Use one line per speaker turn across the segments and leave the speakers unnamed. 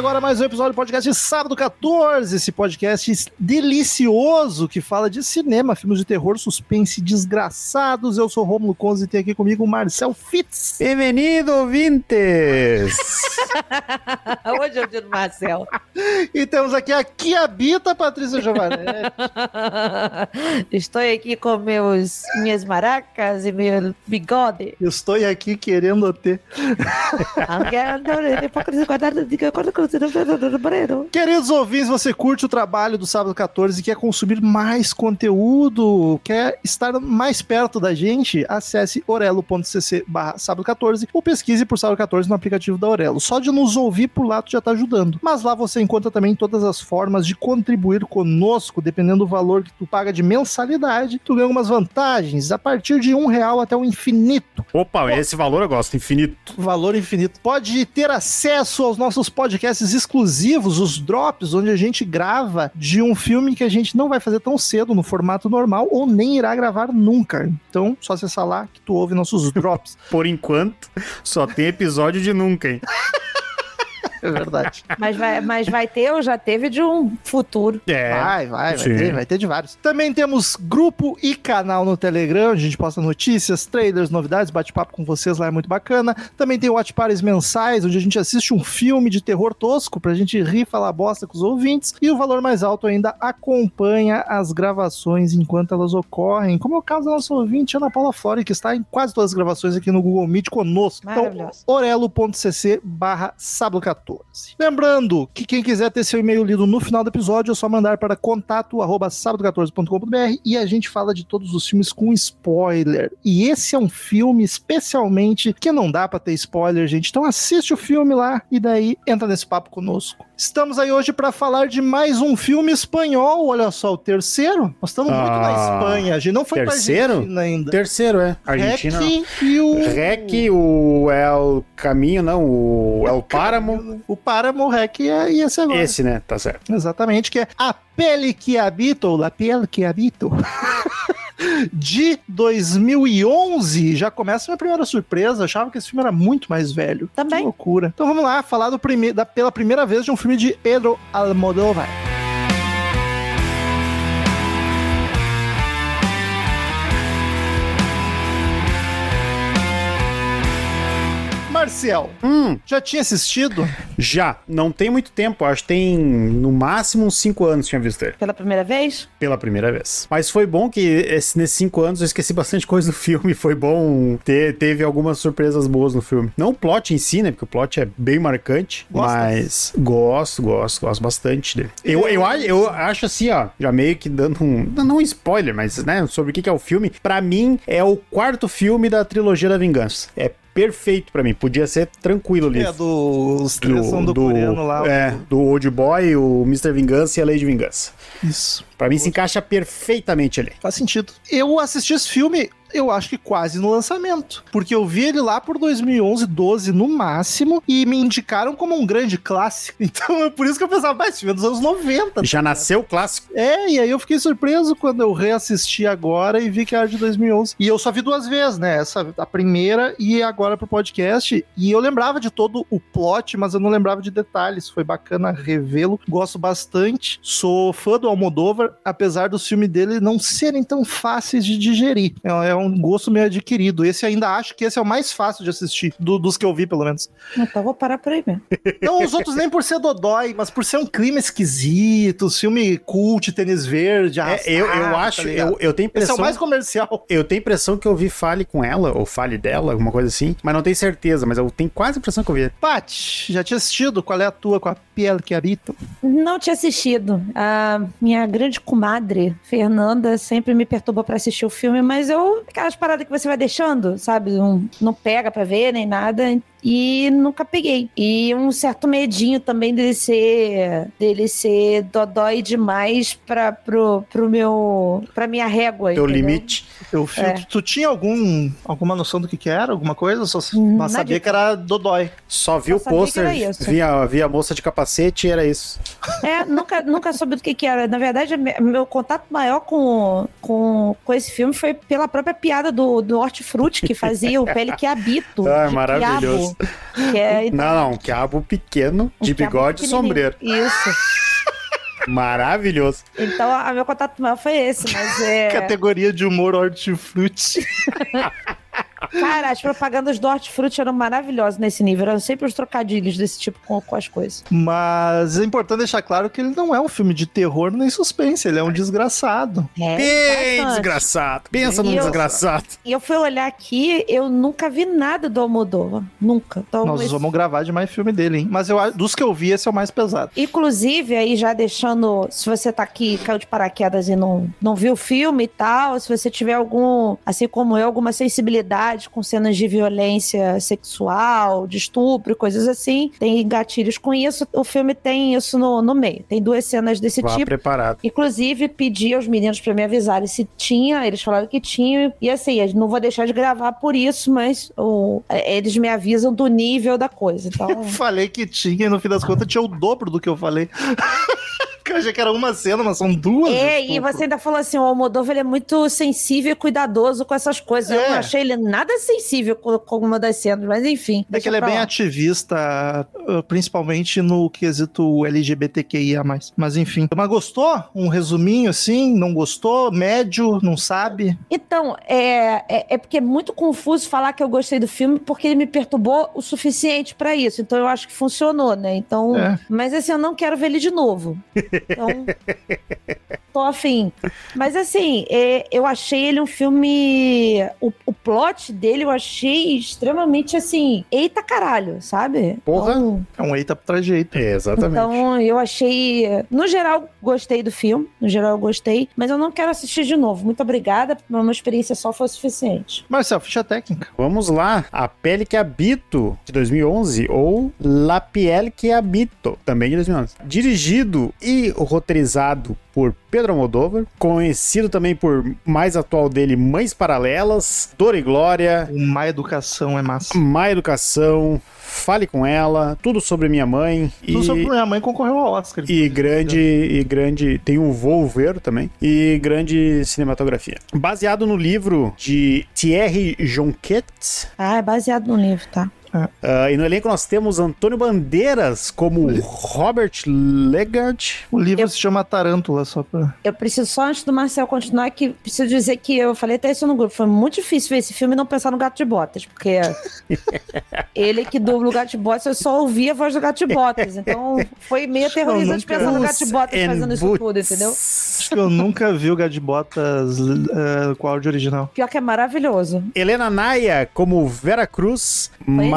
Agora mais um episódio do podcast Sábado 14, esse podcast delicioso que fala de cinema, filmes de terror, suspense desgraçados. Eu sou Romulo Conze e tem aqui comigo o Marcel Fitz.
Bem-vindo, ouvintes!
Hoje é o dia do Marcel.
E temos aqui a que habita Patrícia Giovanetti.
Estou aqui com meus, minhas maracas e meu bigode.
Estou aqui querendo ter. Queridos ouvintes, você curte o trabalho do Sábado 14 e quer consumir mais conteúdo, quer estar mais perto da gente? Acesse orelo.cc barra sábado 14 ou pesquise por sábado 14 no aplicativo da Orelo. Só de nos ouvir por lá tu já tá ajudando. Mas lá você encontra também todas as formas de contribuir conosco, dependendo do valor que tu paga de mensalidade, tu ganha algumas vantagens a partir de um real até o infinito.
Opa, esse valor eu gosto, infinito.
Valor infinito. Pode ter acesso aos nossos podcasts exclusivos, os drops, onde a gente grava de um filme que a gente não vai fazer tão cedo no formato normal ou nem irá gravar nunca. Então, só acessar lá que tu ouve nossos drops.
Por enquanto, só tem episódio de nunca, hein?
É verdade.
Mas vai, mas vai ter ou já teve de um futuro.
É.
Vai, vai, vai
sim.
ter, vai ter de vários. Também temos grupo e canal no Telegram, onde a gente posta notícias, trailers, novidades, bate-papo com vocês lá, é muito bacana. Também tem Watch Pares mensais, onde a gente assiste um filme de terror tosco pra gente rir, falar bosta com os ouvintes. E o valor mais alto ainda acompanha as gravações enquanto elas ocorrem, como é o caso da nossa ouvinte Ana Paula Flori, que está em quase todas as gravações aqui no Google Meet conosco. Então, orelo.cc barra sábado 14. Lembrando que quem quiser ter seu e-mail lido no final do episódio é só mandar para contato arroba sábado14.com.br e a gente fala de todos os filmes com spoiler. E esse é um filme especialmente que não dá para ter spoiler, gente. Então assiste o filme lá e daí entra nesse papo conosco. Estamos aí hoje para falar de mais um filme espanhol, olha só, o terceiro. Nós estamos muito na
Ah,
Espanha, a gente não foi
terceiro?
Argentina ainda.
Terceiro, é. Argentina.
Rec e o...
Rec, o El Caminho, não, o El Páramo.
O Páramo, o Rec e e esse agora.
Esse, né? Tá certo.
Exatamente, que é A Pele que Habito, ou La Pele que Habito, de 2011. Já começa a minha primeira surpresa, achava que esse filme era muito mais velho.
Também.
Que loucura. Então vamos lá, falar do prime da, pela primeira vez de um filme de Pedro Almodóvar. Marcial,
Hum,
já tinha assistido?
já. Não tem muito tempo. Acho que tem no máximo uns 5 anos que tinha visto ele.
Pela primeira vez?
Pela primeira vez. Mas foi bom que esse- nesses 5 anos eu esqueci bastante coisa do filme. Foi bom ter, teve algumas surpresas boas no filme. Não o plot em si, né? Porque o plot é bem marcante.
Gosta?
Mas gosto, gosto, gosto bastante dele. Eu, eu, eu acho assim, ó, já meio que dando um. Não um spoiler, mas, né, sobre o que que é o filme. Pra mim, é o quarto filme da trilogia da vingança. É perfeito pra mim. Podia ser tranquilo ali.
É, do, os três são do, coreano lá.
É, do Old Boy, o Mr. Vingança e a Lei de Vingança.
Isso.
Pra mim se encaixa perfeitamente ali.
Faz sentido. Eu assisti esse filme, eu acho que quase no lançamento. Porque eu vi ele lá por 2011, 12 no máximo, e me indicaram como um grande clássico. Então é por isso que eu pensava, mas esse filme é dos anos 90.
Já nasceu clássico.
É, e aí eu fiquei surpreso quando eu reassisti agora e vi que era de 2011. E eu só vi duas vezes, né? Essa, a primeira e agora pro podcast. E eu lembrava de todo o plot, mas eu não lembrava de detalhes. Foi bacana revê-lo. Gosto bastante. Sou fã do Almodóvar, apesar do filme dele não serem tão fáceis de digerir. É, é um gosto meio adquirido. Esse ainda acho que esse é o mais fácil de assistir, do- dos que eu vi, pelo menos.
Então vou parar por aí mesmo.
Não os outros nem por ser dodói, mas por ser um clima esquisito, filme cult, tênis verde,
É, eu, eu
arrastado,
acho,
tá
eu, eu tenho
Esse é
impressão.
o mais comercial.
Eu tenho impressão que eu vi fale com ela, ou fale dela, alguma coisa assim, mas não tenho certeza, mas eu tenho quase a impressão que eu vi.
Paty, já tinha assistido? Qual é a tua com a pele que habita?
Não tinha assistido. A minha grande comadre, Fernanda, sempre me perturbou pra assistir o filme, mas eu. Aquelas paradas que você vai deixando, sabe? Não, não pega pra ver nem nada. E nunca peguei. E um certo medinho também dele ser. dele ser dodói demais pra, pro, pro meu. pra minha régua.
Teu
entendeu?
limite.
Eu,
É.
tu, tu tinha algum, alguma noção do que, que era? Alguma coisa? Só
Hum,
mas sabia que era dodói.
Só vi o pôster,
era isso.
vi a, moça de capacete e era isso.
É, nunca, nunca soube do que, que era. Na verdade, me- meu contato maior com, com, com esse filme foi pela própria piada do, do Hortifruti, que fazia o pele que habito.
Ah, maravilhoso.
quiabo, que é
Não, não, quiabo pequeno, de
quiabo
bigode e sombreiro.
Isso.
Maravilhoso.
Então, a meu contato maior foi esse, mas é...
Categoria de humor hortifruti.
Cara, as propagandas do Hortifruti eram maravilhosas nesse nível. Eram sempre os trocadilhos desse tipo com, com as coisas.
Mas é importante deixar claro que ele não é um filme de terror nem suspense, ele é um desgraçado.
É,
Bem
bastante.
desgraçado. Pensa num
E eu-
desgraçado.
E eu fui olhar aqui, eu nunca vi nada do Almodóvar. Nunca. Então,
Nós
esse-
vamos gravar de mais filme dele, hein? Mas eu, dos que eu vi, esse é o mais pesado.
Inclusive, aí já deixando, se você tá aqui, caiu de paraquedas e não, não viu o filme e tal, se você tiver algum, assim como eu, alguma sensibilidade com cenas de violência sexual, de estupro, coisas assim, tem gatilhos com isso, o filme tem isso no, no meio. Tem duas cenas desse
Vá
tipo.
preparado.
Inclusive, pedi aos meninos pra me avisarem se tinha, eles falaram que tinha, e assim, eu não vou deixar de gravar por isso, mas eles me avisam do nível da coisa. Então,
Falei que tinha e no fim das contas tinha o dobro do que eu falei. Que eu achei que era uma cena, mas são duas.
É, e você ainda falou assim, o Almodóvar ele é muito sensível e cuidadoso com essas coisas. Eu
É.
não achei ele nada sensível com, com uma das cenas, mas enfim.
É que ele é bem ativista, uh, principalmente no quesito LGBTQIA+. Mas enfim. Mas gostou? Um resuminho assim? Não gostou? Médio? Não sabe?
Então, é, é, é porque é muito confuso falar que eu gostei do filme porque ele me perturbou o suficiente pra isso. Então eu acho que funcionou, né? Então,
É.
mas assim, eu não quero ver ele de novo. Então, tô afim. Mas assim, é, eu achei ele um filme. O, o plot dele eu achei extremamente assim. Eita caralho, sabe?
Porra.
Então,
É um eita pra jeito.
É, exatamente.
então, eu achei. No geral, gostei do filme. No geral, eu gostei. Mas eu não quero assistir de novo. Muito obrigada. Uma experiência só foi suficiente.
Marcel, ficha técnica.
Vamos lá. A Pele que Habito, de 2011, ou La Piel que Habito, também de 2011. Dirigido e roteirizado por Pedro Almodóvar, conhecido também por mais atual dele, Mães Paralelas, Dor e Glória,
Uma educação é massa.
Má Educação, Fale com Ela, Tudo Sobre Minha Mãe e...
Tudo sobre minha mãe concorreu ao Oscar.
E grande, e grande. Tem um voo ver também. E grande cinematografia. Baseado no livro de Thierry Jonquet.
Ah, é baseado no livro, tá?
Ah, e no elenco nós temos Antônio Bandeiras como Robert Legard.
O livro
Eu-
se chama Tarântula, só pra...
Eu preciso só, antes do Marcel continuar, que preciso dizer que eu falei até isso no grupo. Foi muito difícil ver esse filme e não pensar no Gato de Botas, porque ele que dubla o Gato de Botas, eu só ouvi a voz do Gato de Botas. Então foi meio aterrorizante
nunca-
pensar no Gato de Botas fazendo isso
Boots.
tudo, entendeu?
Acho que eu nunca vi o Gato de Botas eh, com áudio original.
Pior que é maravilhoso.
Helena Naya como Vera Cruz.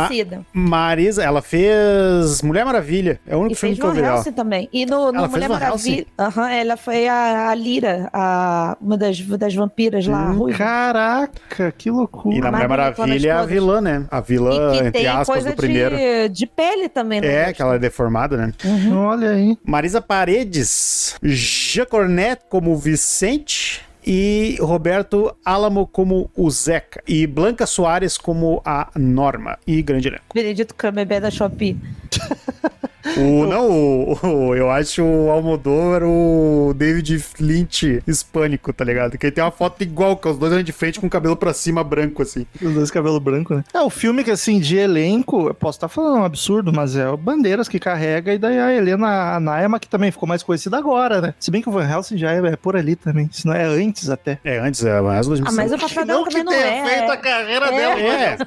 Conhecida.
Marisa, ela fez Mulher Maravilha. É o único
E
filme
fez
que eu vi
também. E no, no Mulher Maravilha. Ela foi a, a Lira, a, uma das, das vampiras lá,
Hum,
ruiva.
Caraca, que loucura.
E na Mulher Maravilha é a vilã, né? A vilã, entre aspas,
coisa
do primeiro.
de, de pele também. no
É, que ela é deformada, né?
Olha aí.
Marisa Paredes, Jean Cornet como Vicente e Roberto Álamo como o Zeca e Blanca Soares como a Norma e grande elenco.
Benedito Cumberbatch da Shopee.
O, não, o, o- eu acho o Almodóvar o David Lynch hispânico, tá ligado? Que ele tem uma foto igual, com os dois olhando de frente com o cabelo pra cima branco, assim.
Os dois cabelos brancos, né? É, o filme que, assim, de elenco, eu posso estar falando um absurdo, mas é o Bandeiras que carrega, e daí a Helena Anaema, que também ficou mais conhecida agora, né? Se bem que o Van Helsing já é, é por ali também, se não é antes até.
É, antes, é, mais 2005.
Ah, mas o papel dela também não é.
carreira
É.
É,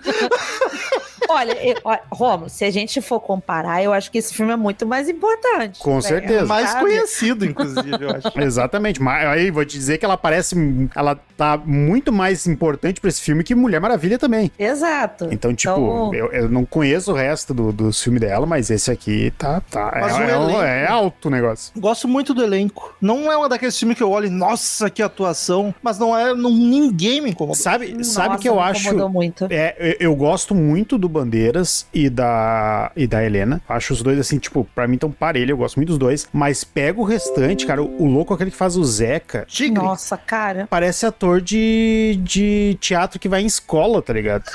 Olha, eu, Romo, se a gente for comparar, eu acho que esse filme é muito mais importante.
Com
né?
certeza.
Mais
Sabe?
conhecido, inclusive, eu acho.
exatamente. Mas aí vou te dizer que ela parece. Ela tá muito mais importante pra esse filme que Mulher Maravilha também.
Exato.
Então, tipo,
Então-
eu, eu não conheço o resto do, dos filmes dela, mas esse aqui tá. tá
Mas
é,
o
é,
elenco-
é alto o negócio.
Gosto muito do elenco. Não é uma daqueles filmes que eu olho e, nossa, que atuação, mas não é. Não, ninguém me incomodou.
Sabe, sabe
Nossa,
que eu
me
acho.
incomodou muito.
É, eu, eu gosto muito do Bandeiras e da, e da Helena. Acho os dois, assim, tipo, pra mim tão parelho, eu gosto muito dos dois. Mas pega o restante, cara. O, o louco, aquele que faz o Zeca,
Tigre.
Nossa, cara.
parece ator de, de teatro que vai em escola, tá ligado?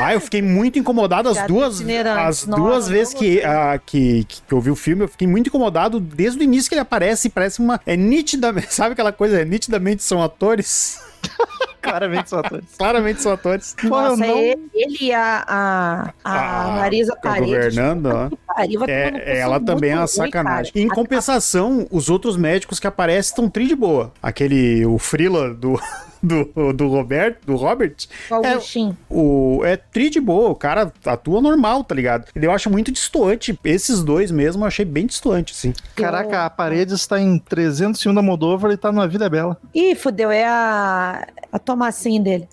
Ah, eu fiquei muito incomodado as duas, as
Nossa,
duas vezes que, ah, que, que eu vi o filme, eu fiquei muito incomodado desde o início que ele aparece, parece uma, é nitidamente, sabe aquela coisa, é nitidamente são atores,
Claramente são atores.
claramente são atores.
Nossa,
não-
ele, ele e a, a, a
Ah,
Marisa Paredes.
governando, ó.
cu,
É, ela também é uma
ruim,
sacanagem.
cara.
Em compensação, os outros médicos que aparecem estão tri de boa. Aquele, o Frila do, do, do Robert, do Robert,
O Augustinho.
o, é tri de boa, o cara atua normal, tá ligado? Eu acho muito distoante. Esses dois mesmo eu achei bem distoante, assim.
Caraca, a Paredes está em 301 da Moldova e tá numa Vida Bela.
Ih, fudeu, é a, a tomacinha dele.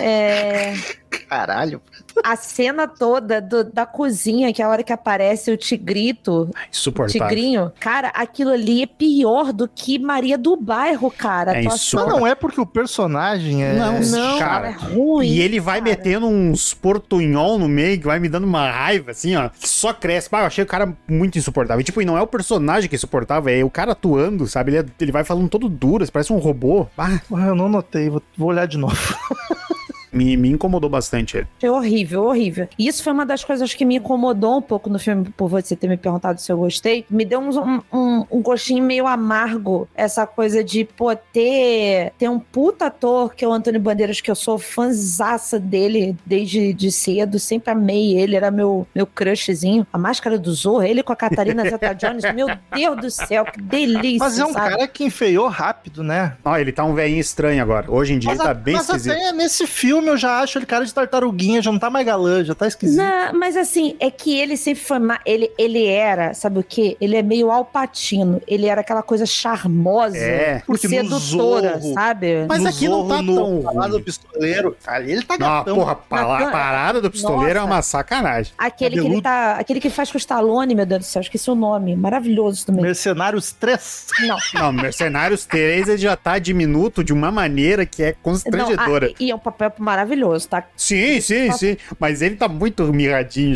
É,
Caralho.
a cena toda do- da cozinha, que é a hora que aparece o tigrito,
Insuportável.
tigrinho, cara, aquilo ali é pior do que Maria do Bairro, cara.
É
Mas não é porque o personagem é.
Não,
Não,
cara.
é ruim.
E ele vai
cara.
metendo uns portunhol no meio que vai me dando uma raiva, assim, ó. Que só cresce. Bah, eu achei o cara muito insuportável. E, tipo, e não é o personagem que é insuportável, é o cara atuando, sabe? Ele, é- ele vai falando todo duro, parece um robô.
Ah, Eu não notei, vou, vou olhar de novo.
me, me incomodou bastante ele.
Foi horrível, horrível. E isso foi uma das coisas que me incomodou um pouco no filme, por você ter me perguntado se eu gostei. Me deu um, um, um- gostinho meio amargo, essa coisa de, pô, ter, ter um puta ator, que é o Antônio Bandeiras, que eu sou fãzaça dele desde de cedo, sempre amei ele, era meu, meu crushzinho. A máscara do Zorro, ele com a Catarina Zeta-Jones, meu Deus do céu, que delícia,
Mas é um
sabe?
cara que enfeiou rápido, né?
Ó, ele tá um velhinho estranho agora. Hoje em dia
Mas,
ele tá
a-
bem
mas
esquisito.
até nesse filme eu já acho ele cara de tartaruguinha, já não tá mais galã, já tá esquisito.
Não, mas assim, é que ele sempre foi. ma- Ele, ele era, sabe o quê? Ele é meio alpatino. Ele era aquela coisa charmosa,
É.
Porque
sedutora,
Zorro-
sabe?
Mas
No
aqui não tá
no
tão
Parada do pistoleiro, ali ele tá
Não,
gatão.
porra, pala-
Nossa.
parada do pistoleiro é uma sacanagem.
Aquele que ele tá. Aquele que faz com o Stallone, meu Deus do céu, esqueci o nome. Maravilhoso também.
Mercenários 3.
Não.
Não, Mercenários 3 ele já tá diminuto de uma maneira que é
Não,
constrangedora.
ah, e é um papel maravilhoso, tá?
Sim, sim, sim. Mas ele tá muito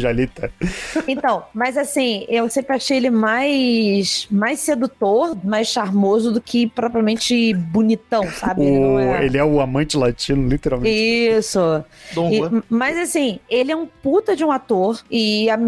ali, tá?
Então, mas assim, eu sempre achei ele mais, mais sedutor, mais charmoso do que propriamente bonitão, sabe? Ele não
O-
é-
Ele é o amante latino, literalmente.
Isso. E- mas assim, ele é um puta de um ator e a,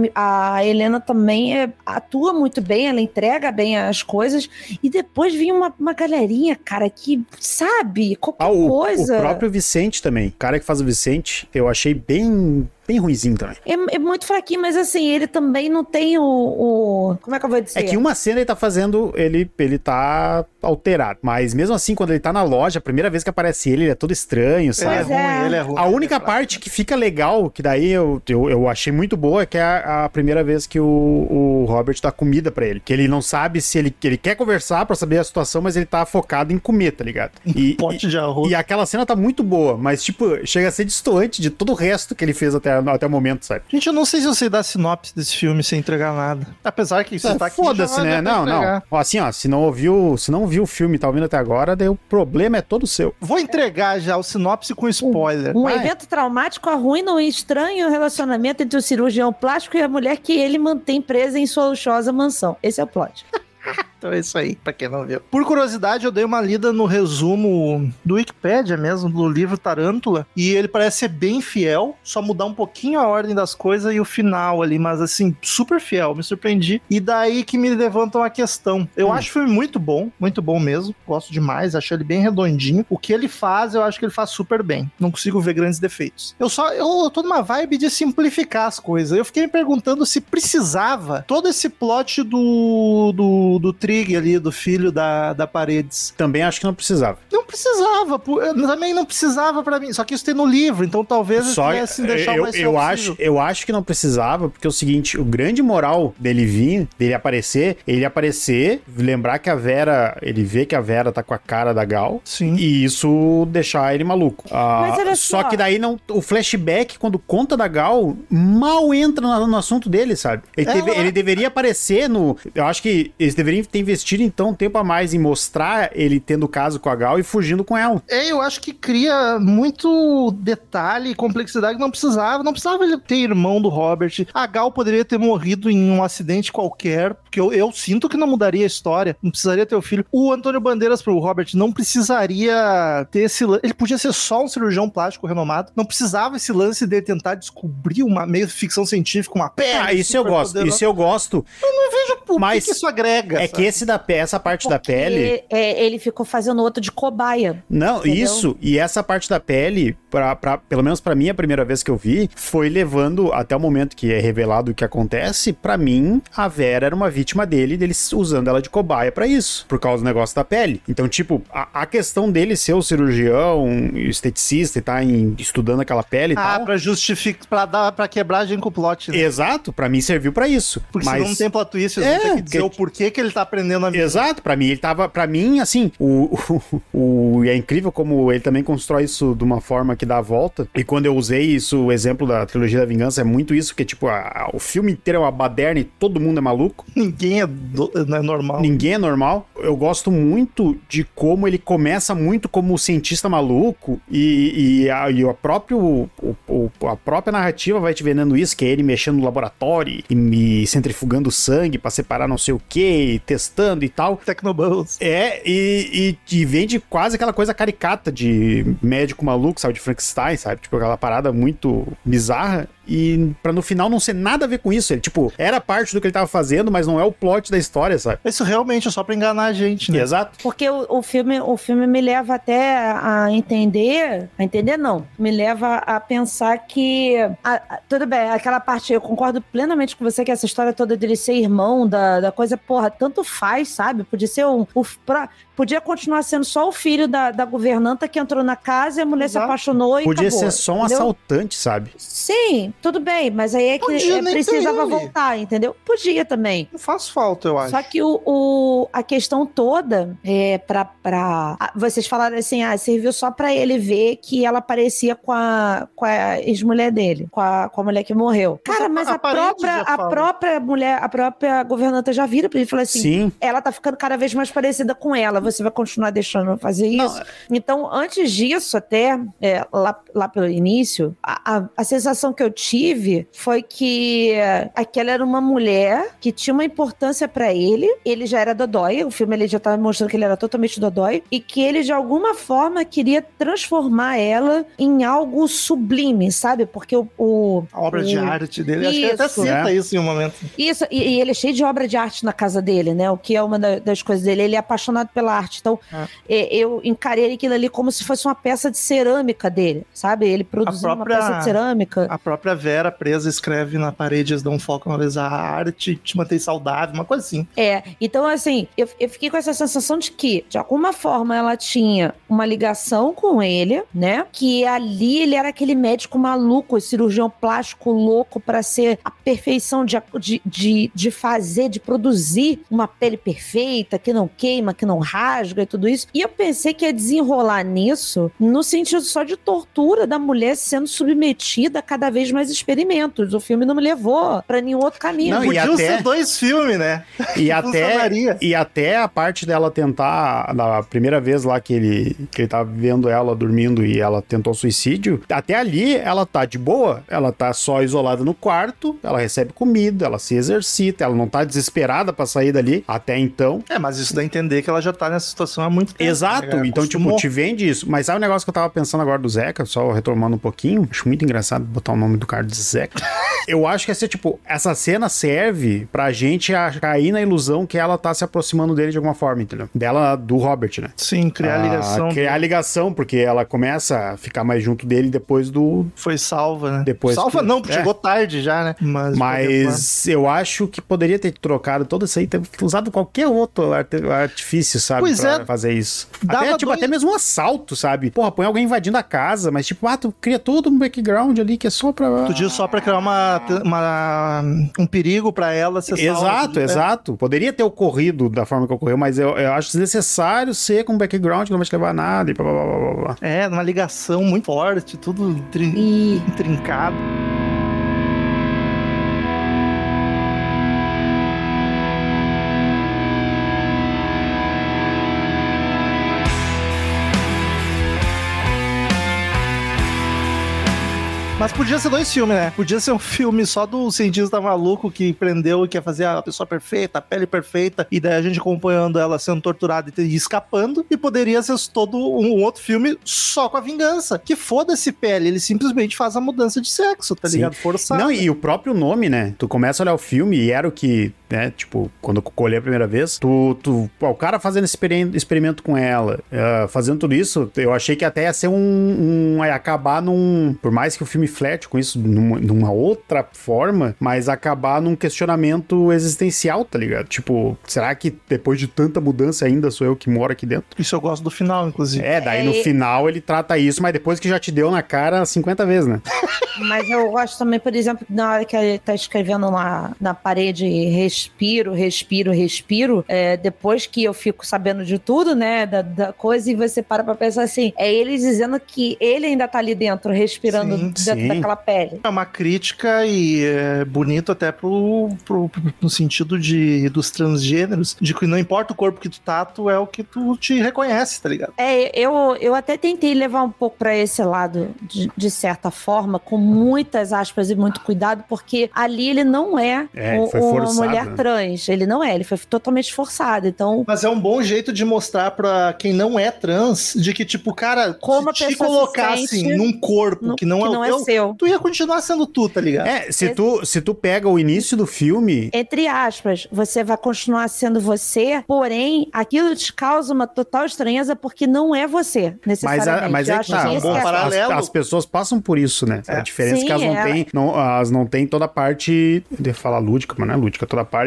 a Helena também é- atua muito bem, ela entrega bem as coisas. E depois vinha uma, uma galerinha, cara, que sabe, qualquer
Ah, o, o
coisa.
próprio Vicente também. O cara que faz o Vicente, eu achei bem, bem ruizinho também.
É, é muito fraquinho, mas assim, ele também não tem o. o- como é que eu vou dizer?
É que uma cena ele tá fazendo, ele, ele tá alterado. Mas mesmo assim, quando ele tá na loja, a primeira vez que aparece ele, ele é todo estranho,
Ele é
sabe?
Pois é.
ruim, ele é ruim.
A única parte que fica legal, que daí eu, eu, eu achei muito boa, é que é a, a primeira vez que o, o Robert dá comida pra ele. Que ele não sabe se ele, que ele quer conversar pra saber a situação, mas ele tá focado em comer, tá ligado? E,
Pote de arroz.
e aquela cena tá muito boa, mas, tipo, chega a ser distoante de todo o resto que ele fez até, até o momento, sabe?
Gente, eu não sei se eu sei dar sinopse desse filme sem entregar nada. Apesar que você
É,
tá aqui.
Foda-se, né? Não, não.
entregar.
Assim, ó, se não ouviu, se não viu o filme e tá ouvindo até agora, daí o problema é todo seu.
Vou entregar já o sinopse com spoiler.
Um
Vai.
evento traumático arruina um estranho relacionamento entre o cirurgião plástico e a mulher que ele mantém presa em sua luxuosa mansão. Esse é o plot.
Então é isso aí, pra quem não viu. Por curiosidade, eu dei uma lida no resumo do Wikipedia mesmo, do livro Tarântula, e ele parece ser bem fiel, só mudar um pouquinho a ordem das coisas e o final ali, mas assim, super fiel, me surpreendi. E daí que me levantam a questão. Eu
Hum.
acho o filme muito bom, muito bom mesmo, gosto demais, acho ele bem redondinho. O que ele faz, eu acho que ele faz super bem. Não consigo ver grandes defeitos. Eu só, eu, eu tô numa vibe de simplificar as coisas. Eu fiquei me perguntando se precisava todo esse plot do, do, do Trig ali, do filho da, da Paredes.
Também acho que não precisava.
Não precisava, também não precisava pra mim. Só que isso tem no livro, então talvez eles
Só
pudessem deixar o
eu,
mais
eu
possível.
acho, eu acho que não precisava, porque é o seguinte, o grande moral dele vir, dele aparecer, ele aparecer, lembrar que a Vera, ele vê que a Vera tá com a cara da Gal,
Sim.
e isso deixar ele maluco. Ah,
Mas olha
só
só.
que daí não, o flashback, quando conta da Gal, mal entra no, no assunto dele, sabe? Ele,
Ela-
teve- ele deveria aparecer no. Eu acho que eles deveriam ter investido então um tempo a mais em mostrar ele tendo caso com a Gal e fugindo com ela.
É, eu acho que cria muito detalhe e complexidade que não precisava. Não precisava ele ter irmão do Robert. A Gal poderia ter morrido em um acidente qualquer, porque eu, eu sinto que não mudaria a história. Não precisaria ter o filho. O Antônio Bandeiras pro Robert não precisaria ter esse lance. Ele podia ser só um cirurgião plástico renomado. Não precisava esse lance de tentar descobrir uma meio ficção científica, uma pele.
Ah, isso eu gosto.
poderosa.
Isso eu gosto.
Veja o
mas
que, que isso agrega.
É que esse da pe- essa parte da
Porque,
pele.
é, ele ficou fazendo outro de cobaia.
Não,
Entendeu?
isso. E essa parte da pele, pra, pra, pelo menos pra mim, a primeira vez que eu vi, foi levando até o momento que é revelado o que acontece. Pra mim, a Vera era uma vítima dele, dele usando ela de cobaia pra isso, por causa do negócio da pele. Então, tipo, a, a questão dele ser o cirurgião, o esteticista e tá em- estudando aquela pele e
Ah,
tal.
pra justificar, pra dar, pra quebragem com o plot, né?
Exato, pra mim serviu pra isso.
Porque
Mas...
senão não tem plot twist,
É,
ter que dizer
que-
o porquê que ele tá aprendendo a
Exato, pra mim ele tava, Pra mim, assim, o, o, o- é incrível como ele também constrói isso de uma forma que dá a volta. E quando eu usei isso, o exemplo da trilogia da vingança é muito isso, que tipo, a- a- o filme inteiro é uma baderna e todo mundo é maluco.
Ninguém é, do- é normal.
Ninguém é normal. Eu gosto muito de como ele começa muito como cientista maluco e, e, a, e a, próprio, o- o- a própria narrativa vai te vendendo isso, que é ele mexendo no laboratório e me centrifugando sangue pra separar não sei o que, testando e tal.
Tecnobubbles.
É, e, e, e vende quase aquela coisa caricata de médico maluco, sabe? De Frankenstein, sabe? Tipo, aquela parada muito bizarra. E pra no final não ser nada a ver com isso. Ele, tipo, era parte do que ele tava fazendo, mas não é o plot da história, sabe?
Isso realmente é só pra enganar a gente, né?
Exato.
Porque o, o filme, o filme me leva até a entender. A entender, não. Me leva a pensar que. a- a- tudo bem, aquela parte, eu concordo plenamente com você que essa história toda dele ser irmão da, da coisa, porra, tanto faz, sabe? Podia ser um. o- pra- podia continuar sendo só o filho da, da governanta que entrou na casa e a mulher
Exato.
se apaixonou e.
Podia
acabou,
ser só um
entendeu?
assaltante, sabe?
Sim, tudo bem, mas aí é que
Podia
é, precisava voltar, entendeu? Podia também.
Não faz falta, eu acho.
Só que o, o- a questão toda é pra, pra. Vocês falaram assim, ah, serviu só pra ele ver que ela parecia com a, com a ex-mulher dele, com a, com a mulher que morreu. Cara, mas
a
a, própria, a
fala.
própria mulher, a própria governanta já vira pra ele e falou assim:
Sim.
ela tá ficando cada vez mais parecida com ela, você vai continuar deixando eu fazer isso? Então, antes disso, até é, lá, lá pelo início, a, a, a sensação que eu tive foi que é, aquela era uma mulher que tinha uma importância pra ele, ele já era dodói, o filme ele já tava mostrando que ele era totalmente dodói, e que ele de alguma forma queria transformar ela em algo sublime, sabe? Porque o. o-
A obra de
o-
arte dele. Acho que ele até
Isso.
cita
É.
isso em um momento.
isso, e, e ele é cheio de obra de arte na casa dele, né? O que é uma da- das coisas dele. Ele é apaixonado pela arte. Então,
É.
é, eu encarei aquilo ali como se fosse uma peça de cerâmica dele, sabe? Ele produziu
própria-
uma peça de cerâmica.
A própria Vera presa escreve na parede Eles dão foco uma vez a arte, te mantém saudável, uma coisa assim.
É, então assim, eu, eu fiquei com essa sensação de que, de alguma forma, ela tinha uma ligação com ele, né? Que ali ele era aquele médico maluco, cirurgião plástico louco pra ser a perfeição de, de, de, de fazer, de produzir uma pele perfeita, que não queima, que não rasga e tudo isso. E eu pensei que ia desenrolar nisso no sentido só de tortura da mulher sendo submetida a cada vez mais experimentos. O filme não me levou pra nenhum outro caminho.
Não, e
Podiam
até-
ser dois filmes, né?
E até, e até a parte dela tentar, da primeira vez lá que ele, que ele tava vendo ela dormindo e ela tentou suicídio, até ali ela tá de boa, ela tá só isolada no quarto, ela recebe comida, ela se exercita, ela não tá desesperada pra sair dali até então.
É, mas isso dá a entender que ela já tá nessa situação há muito tempo.
Exato,
né?
então, tipo,
Acostumou.
te vende isso. Mas sabe o negócio que eu tava pensando agora do Zeca, só retomando um pouquinho? Acho muito engraçado botar o nome do cara de Zeca. eu acho que essa, tipo, essa cena serve pra gente a cair na ilusão que ela tá se aproximando dele de alguma forma, entendeu? Dela, do Robert, né?
Sim, criar
Ah,
ligação.
Criar ligação, porque ela começa a ficar mais junto dele depois do.
Foi salva, né?
Depois
salva
que-
não, porque
é.
chegou tarde já, né? Mas.
Mas eu acho que poderia ter trocado todo isso aí, ter usado qualquer outro artifício, sabe?
Pois
pra
é.
fazer isso.
Dava
Até, tipo,
dois-
até mesmo um assalto, sabe? Porra, põe alguém invadindo a casa, mas tipo, ah, tu cria todo um background ali que é só pra.
Tu diz só pra criar uma, uma- um perigo pra ela ser salva.
Exato,
É.
exato. Poderia ter ocorrido da forma que ocorreu, mas eu, eu acho desnecessário ser com um background que não vai te levar a nada e blá blá blá blá blá.
É, uma ligação muito forte, tudo tri-
E
intrincado. Mas podia ser dois filmes, né? Podia ser um filme só do cientista maluco que prendeu e quer fazer a pessoa perfeita, a pele perfeita, e daí a gente acompanhando ela sendo torturada e escapando. E poderia ser todo um outro filme só com a vingança. Que foda-se pele, ele simplesmente faz a mudança de sexo, tá
Sim.
ligado? Forçado.
Não, e o próprio nome, né? Tu começa a olhar o filme e era o que, né? Tipo, quando eu colhei a primeira vez, tu. tu pô, o cara fazendo experi- experimento com ela, eh, fazendo tudo isso, eu achei que até ia ser um. um ia acabar num. Por mais que o filme flerte com isso numa, numa outra forma, mas acabar num questionamento existencial, tá ligado? Tipo, será que depois de tanta mudança ainda sou eu que moro aqui dentro?
Isso eu gosto do final, inclusive.
É, daí no
É, e-
final ele trata isso, mas depois que já te deu na cara 50 vezes, né?
Mas eu gosto também, por exemplo, na hora que ele tá escrevendo lá na parede respiro, respiro, respiro, é, depois que eu fico sabendo de tudo, né, da, da coisa, e você para pra pensar assim, é ele dizendo que ele ainda tá ali dentro, respirando
Sim,
dentro
sim.
daquela pele.
É uma crítica e é bonito até pro, pro, pro- no sentido de, dos transgêneros, de que não importa o corpo que tu tá, tu é o que tu te reconhece, tá ligado?
É, eu, eu até tentei levar um pouco pra esse lado, de, de certa forma, com muitas aspas e muito cuidado, porque ali ele não é,
É,
o- uma mulher trans. Ele não é, ele foi totalmente forçado. Então,
Mas é um bom jeito de mostrar pra quem não é trans, de que, tipo, cara,
Como
se te
pessoa se
colocassem
sente
num corpo
no-
que não, é, o teu,
seu.
tu ia continuar sendo tu, tá ligado?
É, se tu, se tu pega o início do filme,
Entre aspas, você vai continuar sendo você, porém, aquilo te causa uma total estranheza porque não é você,
Mas,
necessariamente.
a, mas é que tá.
que
um bom
é-
As,
paralelo.
as- as pessoas passam por isso, né?
É.
A diferença é que elas
Sim,
não,
é.
têm, não, elas não têm toda a parte. Eu ia falar lúdica, mas não é lúdica. Toda a parte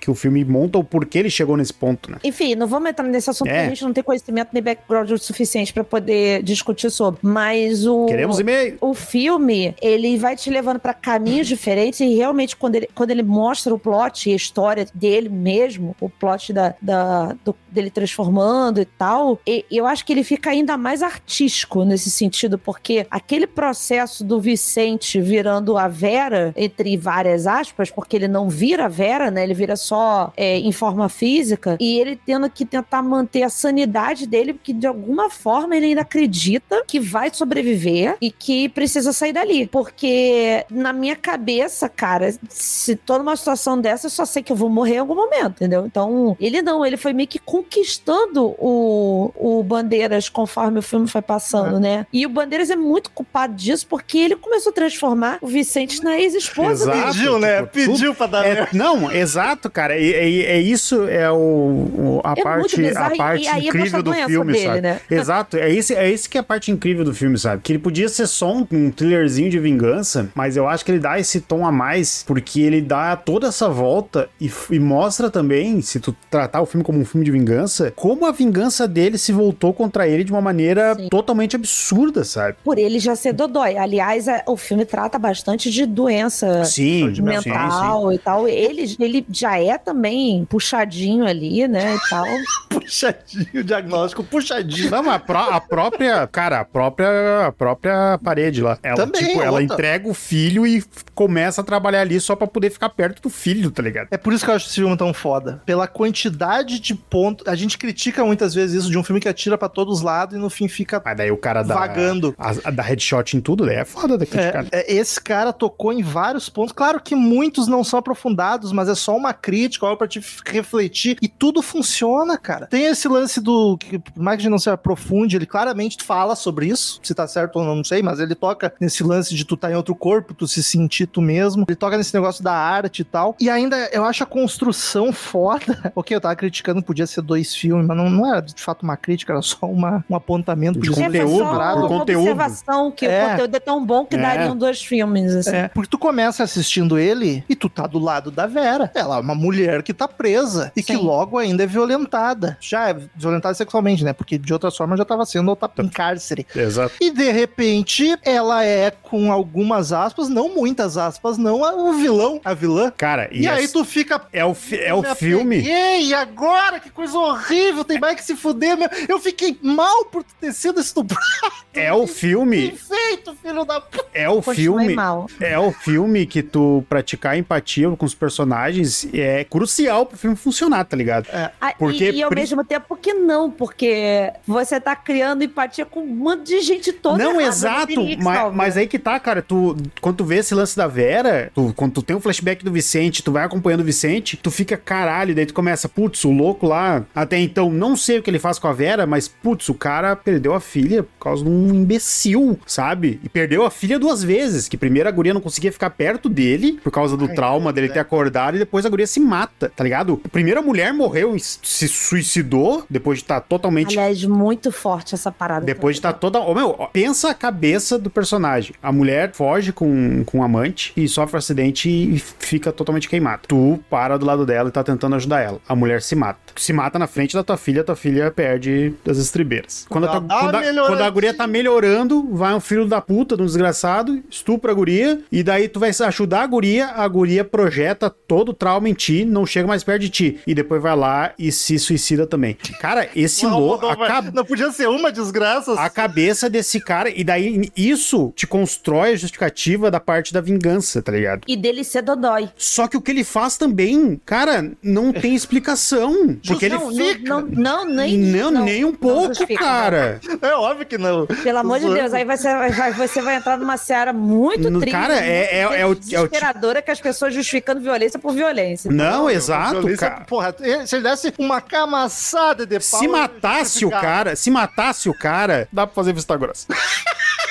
que o filme monta o porquê ele chegou nesse ponto, né?
Enfim, não vamos entrar nesse assunto
É.
porque a gente não tem conhecimento nem background o suficiente pra poder discutir sobre. Mas o.
Queremos e-mail.
O filme, ele vai te levando pra caminhos diferentes e realmente quando ele, quando ele mostra o plot e a história dele mesmo, o plot da, da- do- dele transformando e tal, e- eu acho que ele fica ainda mais artístico nesse sentido, porque aquele processo do Vicente virando a Vera, entre várias aspas, porque ele não vira Vera, né? Ele vira só é, em forma física, e ele tendo que tentar manter a sanidade dele, porque de alguma forma ele ainda acredita que vai sobreviver e que precisa sair dali. Porque na minha cabeça, cara, se tô numa situação dessa, eu só sei que eu vou morrer em algum momento, entendeu? Então, ele não, ele foi meio que conquistando o, o Bandeiras conforme o filme foi passando, né? E o Bandeiras é muito culpado disso porque ele começou a transformar o Vicente na ex-esposa dele.
Pediu, né?
tipo,
Pediu pra dar
É,
merda.
não, exato, cara. É, é- é isso, é o, o- a
É
parte, a parte
e mostra
incrível do filme,
dele,
sabe?
né?
Exato, é isso, é isso que é a parte incrível do filme, sabe? Que ele podia ser só um, um thrillerzinho de vingança, mas eu acho que ele dá esse tom a mais, porque ele dá toda essa volta e, e mostra também, se tu tratar o filme como um filme de vingança, como a vingança dele se voltou contra ele de uma maneira
Sim.
totalmente absurda, sabe?
Por ele já ser dodói. Aliás, é- o filme trata bastante de doença
Sim,
mental.
mental e tal. Ele, ele já é também puxadinho ali, né, e tal.
Puxadinho, o diagnóstico puxadinho.
Não, mas a, pró- a própria, cara, a própria, a própria parede lá. Ela,
Também,
tipo, ela
outra.
entrega o filho e começa a trabalhar ali só pra poder ficar perto do filho, tá ligado?
É por isso que eu acho esse filme tão foda. Pela quantidade de pontos. A gente critica muitas vezes isso de um filme que atira pra todos os lados e no fim fica.
Mas daí o cara dá.
Vagando.
A, a- dá headshot em tudo, daí é foda da criticar.
É, é, esse cara tocou em vários pontos. Claro que muitos não são aprofundados, mas é só uma crítica, algo pra te refletir. E tudo funciona, cara. Tem esse lance do. Que, por mais que a gente não se aprofunde, ele claramente fala sobre isso. Se tá certo ou não, não sei, mas ele toca nesse lance de tu tá em outro corpo, tu se sentir tu mesmo. Ele toca nesse negócio da arte e tal. E ainda eu acho a construção foda. ok, eu tava criticando podia ser dois filmes, mas não, não era de fato uma crítica, era só uma, um apontamento.
De conteúdo, por
uma
conteúdo.
observação que
É.
o conteúdo é tão bom que
É.
dariam dois filmes, assim.
É, porque tu começa assistindo ele e tu tá do lado da Vera. Ela é uma mulher que tá presa e que
Sim.
logo ainda é violentada. Já é violentada sexualmente, né? Porque de outra forma já tava sendo ou tá em cárcere.
Exato.
E de repente ela é, com algumas aspas, não muitas aspas, não, a- o vilão, a vilã.
Cara,
E,
e,
aí tu fica.
é o, fi- é o
me
filme.
E agora? Que coisa horrível, tem mais que se fuder. Meu. Eu fiquei mal por ter sido estuprado.
É o filme.
Bem feito, filho da puta.
É o
Continuei
filme.
mal.
É o filme que tu praticar empatia com os personagens é crucial pro filme funcionar, tá ligado?
Ah,
Porque
e, e ao
pri-
mesmo tempo que não, porque você tá criando empatia com um monte de gente toda
não,
errada,
exato.
que
Mas, mas aí que tá, cara. Tu, quando tu vê esse lance da Vera, tu- quando tu tem um flashback do Vicente, tu vai acompanhando o Vicente, tu fica caralho. Daí tu começa, putz, o louco lá. Até então, não sei o que ele faz com a Vera, mas putz, o cara perdeu a filha por causa de um imbecil, sabe? E perdeu a filha duas vezes. Que primeiro a guria não conseguia ficar perto dele por causa do
Ai,
trauma dele
é.
ter acordado e depois a guria se mata, tá ligado? Primeiro a mulher morreu e se suicidou depois de estar totalmente
Aliás, muito forte essa parada.
depois de estar toda. Ô, meu, pensa a cabeça do personagem. A mulher foge com, com um amante e sofre um acidente e fica totalmente queimada. Tu para do lado dela e tá tentando ajudar ela. A mulher se mata. Se mata na frente da tua filha, tua filha perde das estribeiras. Quando, a, tua- quando, a, quando a guria tá melhorando, vai um filho da puta de um desgraçado, estupra a guria, e daí tu vai ajudar a guria, a guria projeta todo o trauma em ti, não chega mais perto de ti. E depois vai lá e se suicida também. Cara, esse
Não,
louco.
não,
cab-
não podia ser uma desgraça.
a cabeça desse cara, e daí isso te constrói a justificativa da parte da vingança, tá ligado?
E dele ser dodói.
Só que o que ele faz também, cara, não tem explicação. Porque ele
não,
fica.
não, não, não, nem
Não, nem um pouco, cara.
É óbvio que não.
Pelo amor de Deus, aí você vai, você vai entrar numa seara muito
No-
triste.
cara, é- é- é o- é o
desesperadora que as pessoas justificando violência por violência.
Não, exato,
Violência,
cara.
Porra, se ele desse uma camaçada de pau...
Se matasse o cara, se matasse o cara, dá pra fazer vista grossa.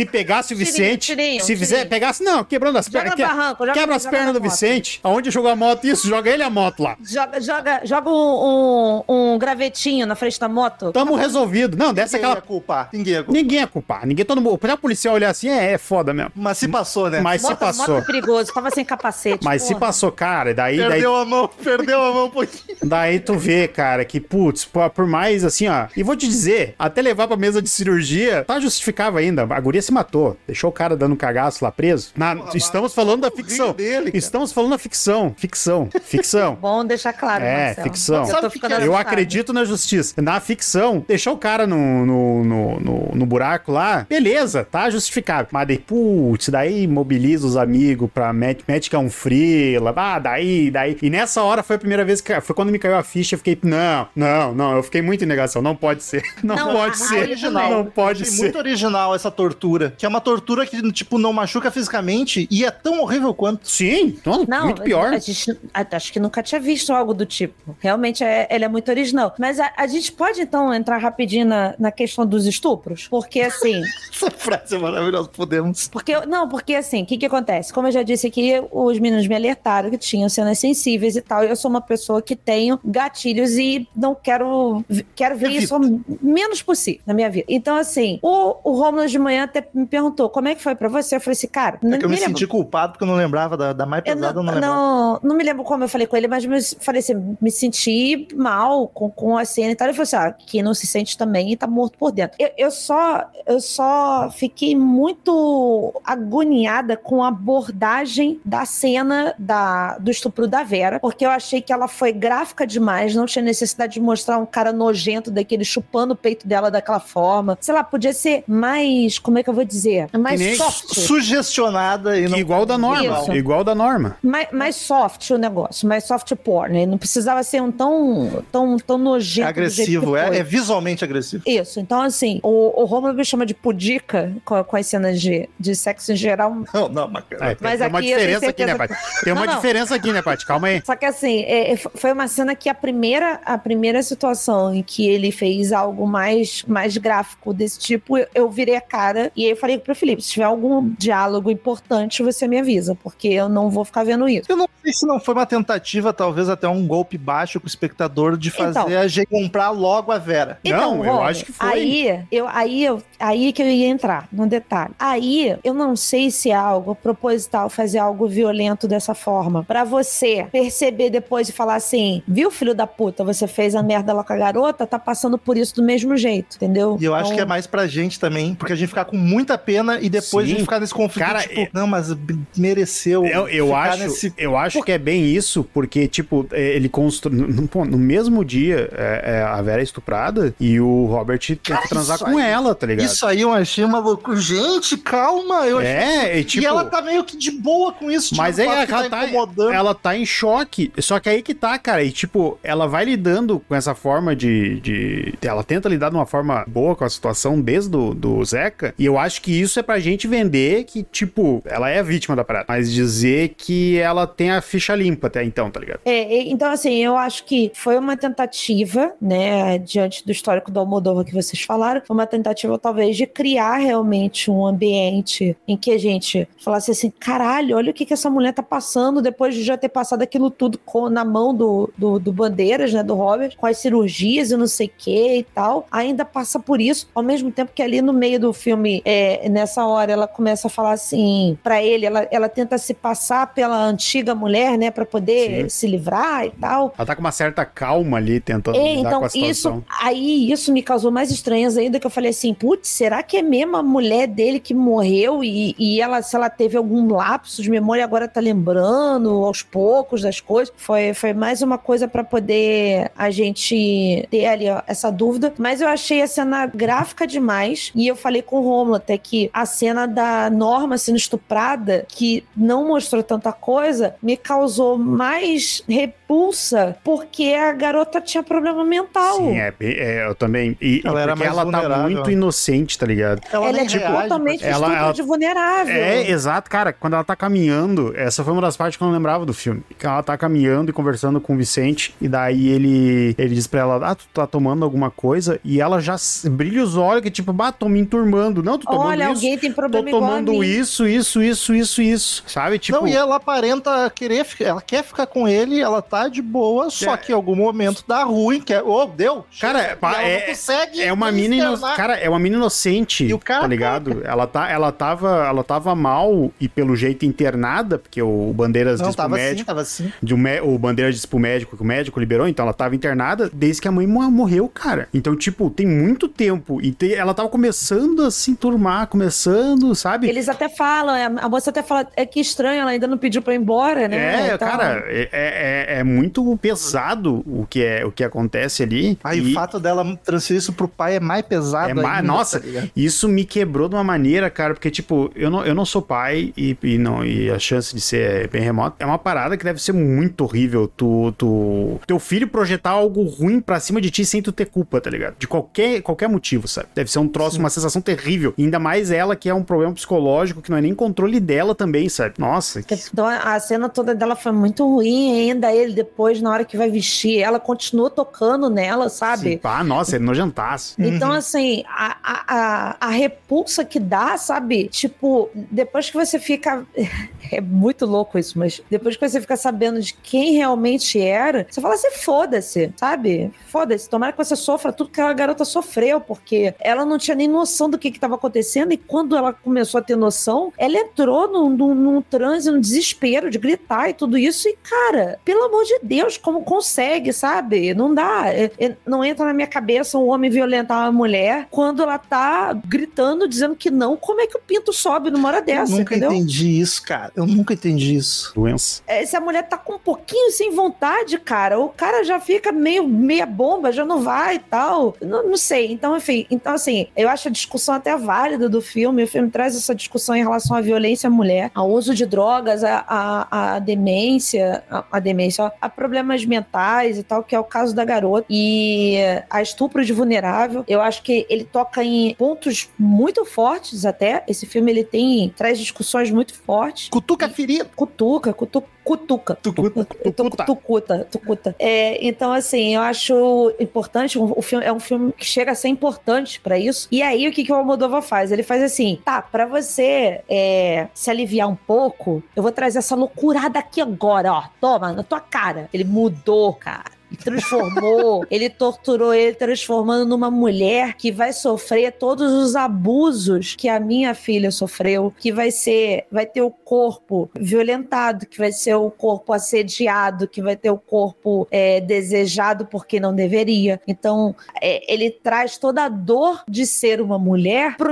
Se pegasse o
Tirinho,
Vicente,
tirinho,
se fizer,
tirinho.
pegasse, não, quebrando as pernas.
barranco, joga-
quebra as pernas
na
do. Vicente. Aonde jogou a moto? Isso, joga ele a moto lá.
Joga, joga, joga um, um, um gravetinho na frente da moto.
Tamo resolvido. Não, dessa
Ninguém ia
aquela.
culpar. Ninguém ia culpar.
Ninguém é culpar. Ninguém, todo mundo. Pra policial olhar assim, é, é foda mesmo.
Mas se passou, né?
Mas se
moto,
passou.
moto é perigoso, tava sem capacete.
Mas se
porra.
passou, cara, daí, daí,
Perdeu a mão, perdeu a mão um pouquinho.
daí tu vê, cara, que, putz, por, por mais assim, ó. E vou te dizer, até levar pra mesa de cirurgia, tá justificável ainda. A guria se matou. Deixou o cara dando um cagaço lá preso. Na- estamos falando da ficção.
dele,
estamos falando da ficção. Ficção. Ficção.
Bom deixar claro,
É,
Marcelo.
ficção.
Eu
que que é?
Eu acredito na justiça. Na ficção, deixar o cara no, no, no, no- no buraco lá, beleza, tá justificável. Mas daí, putz, daí mobiliza os amigos pra mete, mete que é um frila. Ah, daí, daí. E nessa hora foi a primeira vez que. Foi quando me caiu a ficha, eu fiquei, não, não, não. Eu fiquei muito em negação. Não pode ser. Não,
Não,
pode ser.
original.
Não pode
Achei
ser.
muito original essa tortura. Que é uma tortura que, tipo, não machuca fisicamente e é tão horrível quanto.
Sim, não,
Não,
muito pior.
A gente, a- acho que nunca tinha visto algo do tipo. Realmente, é, ele é muito original. Mas a, a gente pode, então, entrar rapidinho na, na questão dos estupros? Porque, assim...
Essa frase é maravilhosa, podemos.
Porque, eu- não, porque assim, o que que acontece? Como eu já disse aqui, os meninos me alertaram que tinham cenas sensíveis e tal. e Eu sou uma pessoa que tenho gatilhos e não quero, quero ver isso o menos possível na minha vida. Então, assim, o, o Romulo de manhã até me perguntou como é que foi pra você. Eu falei assim, cara,
É que eu me
lembro-
senti culpado porque eu não lembrava da, da mais
eu
pesada,
não,
eu não
não, não me lembro como eu falei com ele, mas me, falei assim, me senti mal com, com a cena e tal. Ele falou assim: ah, quem não se sente também tá morto por dentro. Eu, eu só eu só fiquei muito agoniada com a abordagem da cena da, do estupro da Vera, porque eu achei que ela foi gráfica demais, não tinha necessidade de mostrar um cara nojento daquele chupando o peito dela daquela forma. Sei lá, podia ser mais, como é que eu vou dizer? Mais
nem
soft.
Sugestionada e não.
Igual da norma.
Isso.
Igual da norma.
Mais, mais soft o negócio, mais soft porn. né? Não precisava ser um tão, tão, tão nojento.
agressivo,
que
é, é visualmente agressivo.
Isso, então assim, o, o Romulo me chama de pudica com, com as cenas de, de sexo em geral.
Não, não, mas.
É,
Mas
tem uma
aqui tenho
diferença aqui, né, Paty? Tem uma
Não, não.
diferença aqui, né, Paty? Calma aí.
Só que assim, é, é, foi uma cena que a primeira, a primeira situação em que ele fez algo mais, mais gráfico desse tipo, eu, eu virei a cara e aí eu falei pro Felipe: se tiver algum diálogo importante, você me avisa, porque eu não vou ficar vendo isso.
Eu não sei se não foi uma tentativa, talvez até um golpe baixo com o espectador de fazer
Então.
a gente comprar logo a Vera.
Não, eu acho que foi.
Aí, eu, aí, eu, aí que eu ia entrar no detalhe. Aí, eu não sei se é algo proposital fazer algo violento dessa forma. Pra você perceber depois e falar assim: viu, filho da puta, você fez a merda lá com a garota, tá passando por isso do mesmo jeito, entendeu?
E eu acho
Então,
que é mais pra gente também, porque a gente ficar com muita pena e depois
Sim.
a gente ficar nesse conflito,
Cara,
tipo,
é-
não, mas mereceu
Eu, eu acho,
nesse...
eu acho que é bem isso, porque, tipo, é, ele constrói. No, no mesmo dia, é, é, a Vera é estuprada e o Robert tenta
Cara,
transar com
aí-
ela, tá ligado?
Isso aí eu achei uma loucura. Gente, calma, eu achei...
é, e tipo.
e ela tá meio que de boa com isso,
Mas
tipo,
é,
o fato que
ela tá,
incomodando.
ela tá em choque. Só que aí que tá, cara. E tipo, ela vai lidando com essa forma de, de. Ela tenta lidar de uma forma boa com a situação desde do, do Zeca. E eu acho que isso é pra gente vender que, tipo, ela é vítima da parada. Mas dizer que ela tem a ficha limpa até então, tá ligado?
É, então, assim, eu acho que foi uma tentativa, né, diante do histórico do Almodóvar que vocês falaram, uma tentativa, talvez, de criar realmente um ambiente em que a gente falasse assim, caralho, olha o que, que essa mulher tá passando depois de já ter passado aquilo tudo com- na mão do, do, do Bandeiras, né, do Robert, com as cirurgias e não sei o que e tal, ainda passa por isso, ao mesmo tempo que ali no meio do filme, é, nessa hora, ela começa a falar assim, pra ele, ela, ela tenta se passar pela antiga mulher, né, pra poder
Sim.
se livrar e tal.
Ela tá com uma certa calma ali tentando
É,
lidar
então,
com a situação.
isso, aí isso me causou mais estranheza ainda, que eu falei assim, putz, será que é mesmo a mulher dele que morreu e, e ela, se ela teve algum lapso de memória, agora tá lembrando aos poucos das coisas? Foi, foi mais uma coisa pra poder a gente ter ali ó, essa dúvida, mas eu achei a cena gráfica demais, e eu falei com o Romulo até que a cena da Norma sendo estuprada, que não mostrou tanta coisa, me causou mais repulsa, porque a garota tinha problema mental.
Sim, é, é, eu também. E,
Ela
e
era
porque
mais
ela tá
vulnerável.
muito inocente, tá ligado?
Ela,
Ela é
reage,
totalmente
ela- ela-
de vulnerável.
É, exato, cara. Quando ela tá caminhando, essa foi uma das partes que eu não lembrava do filme. Que ela tá caminhando e conversando com o Vicente, e daí ele, ele diz pra ela: Ah, tu tá tomando alguma coisa? E ela já brilha os olhos, que tipo, bah, tô me enturmando. Não, tô tomando
Olha,
isso.
alguém tem
Tô
problema igual a
tomando
mim.
isso, isso, isso, isso, isso. Sabe? Tipo.
Não, e ela aparenta querer, ela quer ficar com ele, ela tá de boa, só
É.
que em algum momento dá ruim, que é, ô, deu.
Cara,
chega, ela
é-
não consegue
É uma mina ino... cara, é uma mina inocente,
E o cara
tá ligado? Ela tá, ela tava, ela tava mal e pelo jeito internada, porque o Bandeiras
Não,
disse pro
tava assim,
médico,
tava assim.
de um o Bandeiras disse pro médico que o médico liberou, então ela tava internada desde que a mãe mo- morreu, cara. Então, tipo, tem muito tempo e te- ela tava começando a se enturmar, começando, sabe?
Eles até falam, a moça até fala, é que estranho, ela ainda não pediu pra ir embora, né?
É,
Então,
cara, é, é, é muito pesado o que, é, o que acontece ali.
Aí
e-
o fato dela transferir isso pro pai é mais pesado
É mais,
ainda,
nossa,
tá
isso me quebrou de uma maneira, cara, porque, tipo, eu não, eu não sou pai e, e não, e a chance de ser bem remota é uma parada que deve ser muito horrível. Tu, tu, teu filho projetar algo ruim pra cima de ti sem tu ter culpa, tá ligado? De qualquer, qualquer motivo, sabe? Deve ser um troço, uma sensação terrível. E ainda mais ela que é um problema psicológico que não é nem controle dela também, sabe? Nossa, que...
Então a cena toda dela foi muito ruim, ainda ele depois, na hora que vai vestir, ela continua tocando nela, sabe?
Sim, pá, nossa, é nojentaço.
Então, assim, a, a, a, a repulsa que dá, sabe? Tipo, depois que você fica. é muito louco isso, mas depois que você fica sabendo de quem realmente era, você fala assim, foda-se, sabe? Foda-se, tomara que você sofra tudo que aquela garota sofreu, porque ela não tinha nem noção do que estava acontecendo, e quando ela começou a ter noção, ela entrou num, num, num transe, num desespero de gritar e tudo isso, e cara, pelo amor de Deus, como consegue, sabe? Não dá, é, é, não entra na minha cabeça um homem violentar uma mulher quando ela tá gritando, dizendo que não, como é que o pinto sobe numa hora dessa,
Eu nunca
entendeu?
entendi isso, cara. Eu nunca entendi isso.
Doença.
É, se a mulher tá com um pouquinho sem vontade, cara, o cara já fica meio meia bomba, já não vai e tal. Não, não sei. Então, enfim, então assim, eu acho a discussão até válida do filme. O filme traz essa discussão em relação à violência à mulher, ao uso de drogas, a, a, a demência, a, demência, ó, a problemas mentais e tal, que é o caso da garota. E a estupro de vulnerável. Eu acho que ele toca em pontos muito fortes até. Esse filme ele tem traz discussões muito fortes.
Cutuca ferida.
Cutuca, cutuca, cutuca.
Tucuta.
Tucuta. Tucuta. É, então, assim, eu acho importante. O, o filme é um filme que chega a ser importante pra isso. E aí, o que, que o Almodóvar faz? Ele faz assim: tá, pra você é, se aliviar um pouco, eu vou trazer essa loucurada aqui agora, ó. Toma, na tua cara. Ele mudou, cara. Transformou, ele torturou ele, transformando numa mulher que vai sofrer todos os abusos que a minha filha sofreu, que vai ser, vai ter o corpo violentado, que vai ser o corpo assediado, que vai ter o corpo é, desejado porque não deveria. Então, é, ele traz toda a dor de ser uma mulher para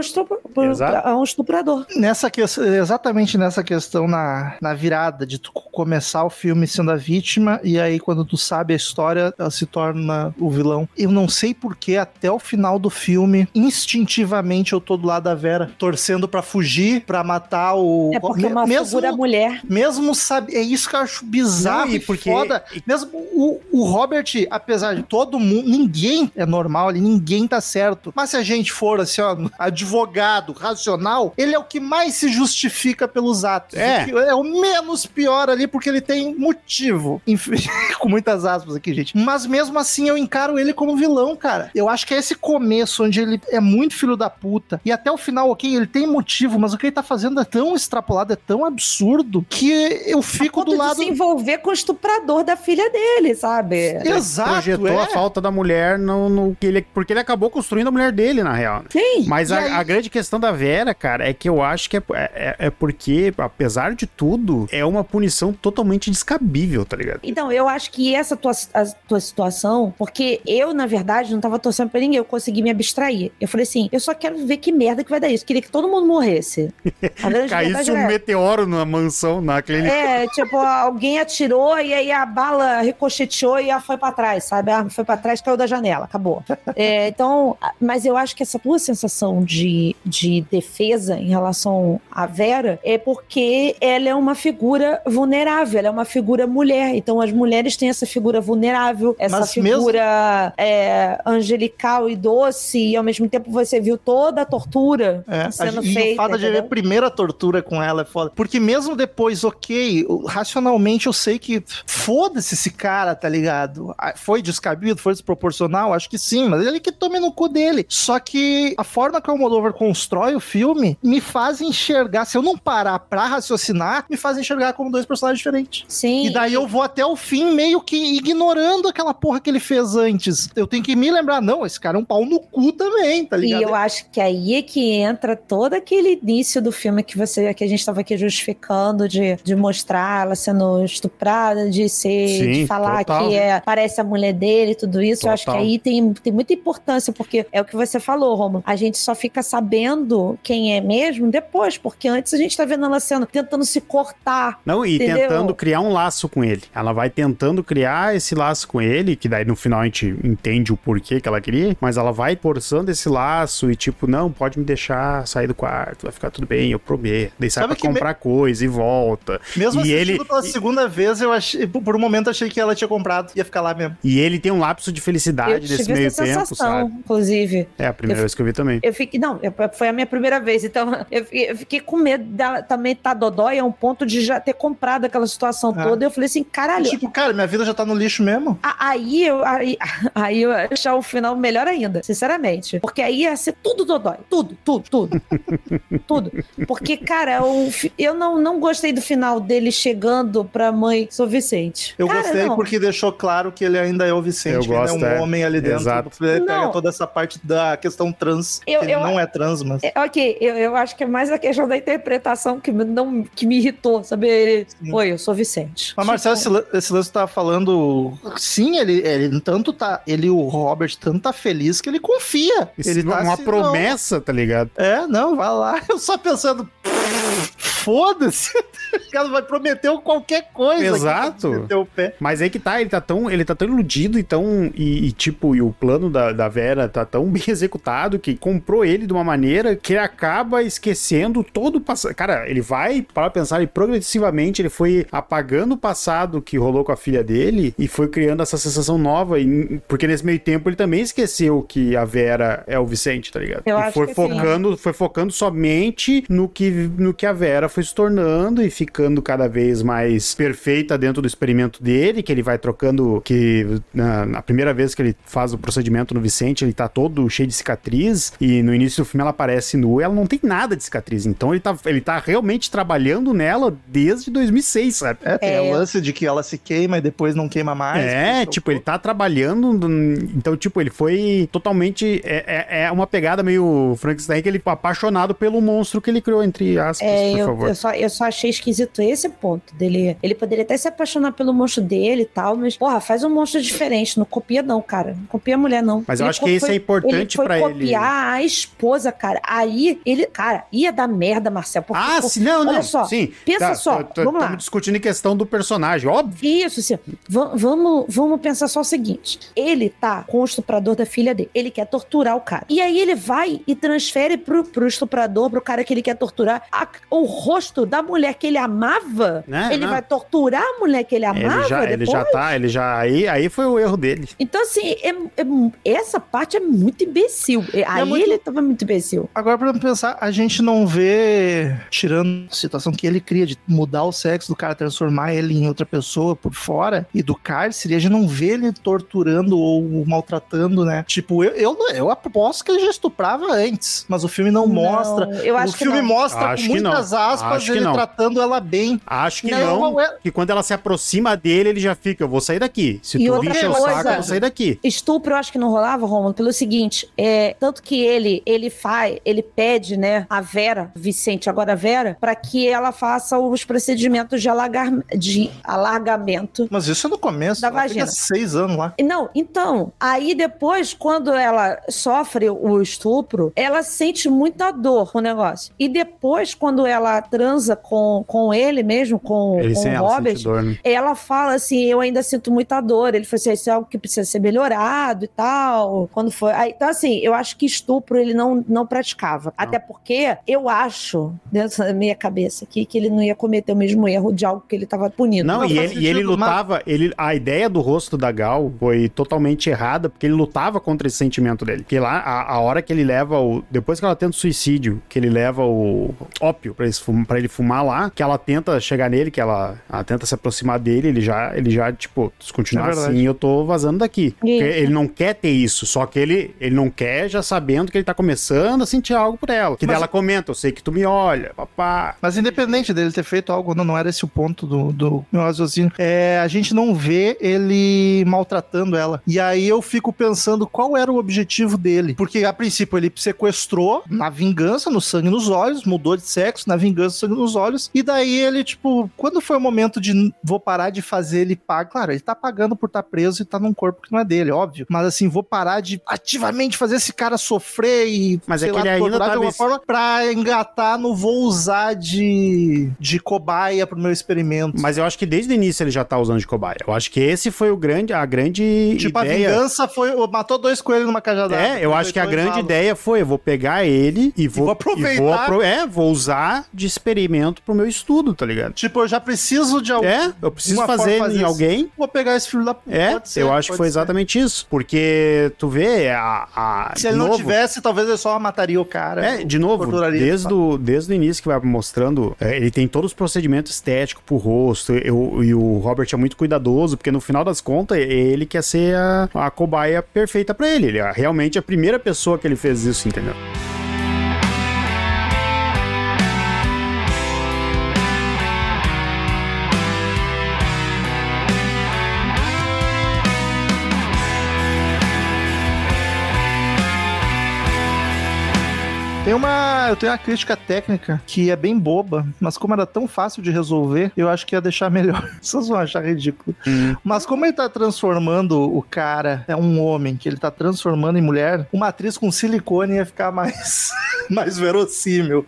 um estuprador.
Nessa que, exatamente nessa questão na, na virada de tu começar o filme sendo a vítima e aí quando tu sabe a história ela se torna o vilão. Eu não sei porque até o final do filme, instintivamente eu tô do lado da Vera, torcendo pra fugir, pra matar o
É porque é uma
mesmo,
figura mulher.
mesmo sabe, é isso que eu acho bizarro
Não, e porque-
foda. Mesmo o, o Robert, apesar de todo mundo, ninguém é normal ali, ninguém tá certo. Mas se a gente for assim, ó, advogado, racional, ele é o que mais se justifica pelos atos.
É.
É o menos pior ali, porque ele tem motivo. Enfim, com muitas aspas aqui, gente. Mas mesmo assim, eu encaro ele como vilão, cara. Eu acho que é esse começo onde ele é muito filho da puta. E até o final, ok, ele tem motivo, mas o que ele tá fazendo é tão extrapolado, é tão absurdo, que eu fico
a ponto
do lado.
de se envolver com o estuprador da filha dele, sabe?
Exato,
projetou
é.
a falta da mulher no, no que ele porque ele acabou construindo a mulher dele na real.
Sim.
Mas a,
aí-
a grande questão da Vera, cara, é que eu acho que é, é, é porque, apesar de tudo, é uma punição totalmente descabível, tá ligado?
Então, eu acho que essa tua, a tua situação, porque eu, na verdade, não tava torcendo pra ninguém, eu consegui me abstrair. Eu falei assim, eu só quero ver que merda que vai dar isso. Queria que todo mundo morresse. A
Caísse um
é
meteoro na mansão, na clínica.
É, tipo, alguém atirou e aí a bala ricocheteou e ela foi pra trás, sabe? A arma foi pra trás, caiu da janela, acabou. É, então, a- mas eu acho que essa tua sensação de, de defesa em relação à Vera é porque ela é uma figura vulnerável, ela é uma figura mulher. Então, as mulheres têm essa figura vulnerável, essa
Mas mesmo-
figura é, angelical e doce, e ao mesmo tempo você viu toda a tortura
É,
sendo
a, e
feita.
o fato de ver a
entendeu?
primeira tortura com ela é foda. Porque mesmo depois, ok, racionalmente eu sei que foda-se esse cara, tá ligado? Foi descabido, foi desproporcional, acho que sim, mas ele que tome no cu dele. Só que a forma que o Moldover constrói o filme me faz enxergar, se eu não parar pra raciocinar, me faz enxergar como dois personagens diferentes.
Sim.
E daí eu vou até o fim meio que ignorando aquela porra que ele fez antes. Eu tenho que me lembrar, não, esse cara é um pau no cu também, tá
E
ligado?
eu acho que aí é que entra todo aquele início do filme que você que a gente estava aqui justificando de, de mostrar ela sendo estuprada, de ser,
Sim,
de falar
total.
que é, parece a mulher dele, tudo isso. Eu acho que
Total.
aí tem, tem muita importância, porque é o que você falou, Romo. A gente só fica sabendo quem é mesmo depois, porque antes a gente tá vendo ela sendo tentando se cortar.
Não, e
Entendeu?
tentando criar um laço com ele. Ela vai tentando criar esse laço com ele, que daí no final a gente entende o porquê que ela queria, mas ela vai forçando esse laço e tipo, não, pode me deixar sair do quarto, vai ficar tudo bem, eu prometo. Daí sai
Sabe
pra
que me-
comprar coisa e volta.
Mesmo
E
assistindo
ele-
pela
e-
segunda vez, eu achei, por um momento achei que ela tinha comprado, ia ficar lá mesmo.
E ele tem um lapso de
Eu
felicidade nesse
tive
meio
essa
tempo,
sensação,
sabe?
inclusive.
É a primeira
Eu-
vez que eu vi também.
Eu fiquei, não, eu- foi a minha primeira vez, então eu fiquei, eu fiquei com medo dela também tá dodói a um ponto de já ter comprado aquela situação
Ah.
toda. Eu falei assim, caralho,
Tipo, cara, minha vida já tá no lixo mesmo. Mesmo.
Aí eu, aí, aí eu ia achar o final melhor ainda, sinceramente. Porque aí ia ser tudo dodói. Tudo, tudo, tudo. tudo. Porque, cara, fi- eu não, não gostei do final dele chegando pra mãe São Vicente.
Eu
Cara,
gostei
não.
porque deixou claro que ele ainda é o Vicente,
Eu gosto,
é um
é.
homem ali dentro.
Exato.
Ele pega
Não.
toda essa parte da questão trans.
Eu-
que ele
eu-
não é trans, mas.
É, ok, eu, eu acho que é mais a questão da interpretação que me, não, que me irritou, sabe? Ele,
Sim.
Oi, eu sou Vicente.
Mas, Marcelo,
Tipo,
esse lance tá falando. Sim, ele, ele tanto tá. Ele, o Robert, tanto tá feliz que ele confia.
Isso
ele
é
tá
uma
assim,
promessa, tá ligado?
não. É, não, vai lá. Eu só pensando. Foda-se. O cara vai prometer qualquer coisa.
Exato. Mas aí que tá, ele tá tão, ele tá tão iludido e tão. E, e, tipo, e o plano da, da Vera tá tão bem executado que comprou ele de uma maneira que ele acaba esquecendo todo o passado. Cara, ele vai, para pensar, e progressivamente ele foi apagando o passado que rolou com a filha dele e foi criando essa sensação nova. E, porque nesse meio tempo ele também esqueceu que a Vera é o Vicente, tá ligado?
Eu
e
acho
foi
que sim.
focando, foi focando somente no que, no que a Vera foi se tornando e ficando cada vez mais perfeita dentro do experimento dele, que ele vai trocando, que na, na primeira vez que ele faz o procedimento no Vicente, ele tá todo cheio de cicatriz, e no início do filme ela aparece nua, ela não tem nada de cicatriz, então ele tá, ele tá realmente trabalhando nela desde 2006, sabe?
É, tem
É.
o lance de que ela se queima e depois não queima mais.
É, tipo, ele tá trabalhando. Então, tipo, ele foi totalmente. É, é, é uma pegada meio Frankenstein que ele apaixonado pelo monstro que ele criou, entre aspas,
É,
por
eu,
favor.
Eu, só, eu só achei esquisito esse ponto dele. Ele poderia até se apaixonar pelo monstro dele e tal, mas, porra, faz um monstro diferente. Não copia, não, cara. Não copia a mulher, não.
Mas eu
Ele
acho que isso é importante
ele
pra
foi
ele.
copiar a esposa, cara. Aí ele, cara, ia dar merda, Marcel. porque,
Ah, sim, não,
olha
não.
só,
sim.
pensa só, vamos lá.
Estamos discutindo em questão do personagem, óbvio.
Isso, assim, va- vamos, vamos pensar só o seguinte: ele tá com o estuprador da filha dele, ele quer torturar o cara. E aí ele vai e transfere pro, pro estuprador, pro cara que ele quer torturar, a- o rosto da mulher que ele amava.
Né,
ele
não.
vai torturar a mulher que ele amava
Ele já, ele
depois.
já tá, ele já. Aí, aí foi o erro dele.
Então, assim, é- é- essa parte é muito imbecil. É- Aí
muito-
ele tava muito imbecil.
Agora, pra pensar, a gente não vê, tirando a situação que ele cria de mudar o sexo do cara, transformar ele em outra pessoa por fora e do cárcere, a gente não vê ele torturando ou maltratando, né? Tipo, eu, eu, eu aposto que ele já estuprava antes, mas o filme não, mostra.
eu
o
acho que
filme
não.
mostra
Acho
com
não.
muitas aspas
Acho que
ele
não.
tratando ela bem.
Acho que
Não,
não.
é-
Que quando ela se aproxima dele, ele já fica. Eu vou sair daqui. Se
E
tu
outra
encher o saco, eu vou sair daqui.
Estupro eu acho que não rolava, Romulo, pelo seguinte, é, tanto que ele ele faz, ele pede, né, a Vera, Vicente, agora a Vera, para que ela faça os procedimentos de, alagar, de alargamento.
Mas isso é no começo.
Da
ela fica
vagina.
seis anos lá.
Não, então, aí depois, quando ela sofre o estupro, ela sente muita dor com o negócio. E depois, quando ela transa com, com ele mesmo, com,
Ele
com
sem
o
ela,
Robert,
dor, né?
ela fala assim, eu ainda sinto muita dor. Ele falou assim, isso é algo que precisa ser melhorado e tal. Quando foi. Aí, então, assim, eu acho que estupro ele não, não praticava. Até porque eu acho, dentro da minha cabeça aqui, que ele não ia cometer o mesmo erro de algo que ele estava punindo.
Não,
Não,
e ele, e ele
sentido, mas-
lutava. Ele, a ideia do rosto da Gal foi totalmente errada, porque ele lutava contra esse sentimento dele. Porque lá, a, a hora que ele leva o. Depois que ela tenta o suicídio, que ele leva o ópio pra, esse pra ele fumar lá, que ela tenta chegar nele, que ela, ela tenta se aproximar dele, ele já, ele já tipo, se continuar
É
assim, eu tô vazando daqui. Ele não quer ter isso, só que ele, ele não quer já sabendo que ele tá começando a sentir algo por ela. Que
Mas-
daí ela comenta, eu sei que tu me olha, papá.
Mas independente dele ter feito algo, não, não era esse o ponto do, do meu raciocínio. É, a gente não vê ele maltratando ela. E aí eu fico pensando qual era o objetivo dele. Porque a princípio ele sequestrou na vingança, no sangue nos olhos, mudou de sexo, na vingança, sangue nos olhos. E daí ele, tipo, quando foi o momento de vou parar de fazer ele pagar. Claro, ele tá pagando por estar preso e tá num corpo que não é dele, óbvio. Mas assim, vou parar de ativamente fazer esse cara sofrer e.
Mas é
sei
que ele ainda
torturar de alguma forma pra engatar no vou usar de, de cobaia pro meu experimento.
Mas eu acho que desde o início ele já tá usando de cobaia. Eu acho que esse foi o grande, a grande
tipo, a
ideia.
vingança foi. Matou dois coelhos numa cajadada.
É, eu acho que a
e
grande ideia foi: eu vou pegar ele e vou,
vou aproveitar.
e vou é, vou usar de experimento pro meu estudo, tá ligado?
Tipo, eu já preciso de algum.
É, eu preciso fazer
fazer
em
isso.
alguém.
Vou pegar esse filho da.
É,
Pode ser,
eu acho que foi
ser.
exatamente isso. Porque tu vê a. a
Se ele não
novo,
tivesse, talvez ele só mataria o cara.
É, de novo, desde o, desde o início que vai mostrando, é, ele tem todos os procedimentos estéticos pro rosto, eu, e o Robert é muito cuidadoso, porque no final das contas, ele quer ser a, a cobaia perfeita pra ele. Ele é realmente a primeira pessoa que ele fez isso, entendeu?
Tem uma. Eu tenho uma crítica técnica que é bem boba, mas como era tão fácil de resolver, eu acho que ia deixar melhor. Vocês vão achar ridículo. Mas como ele tá transformando o cara, é um homem, que ele tá transformando em mulher, uma atriz com silicone ia ficar mais. mais verossímil.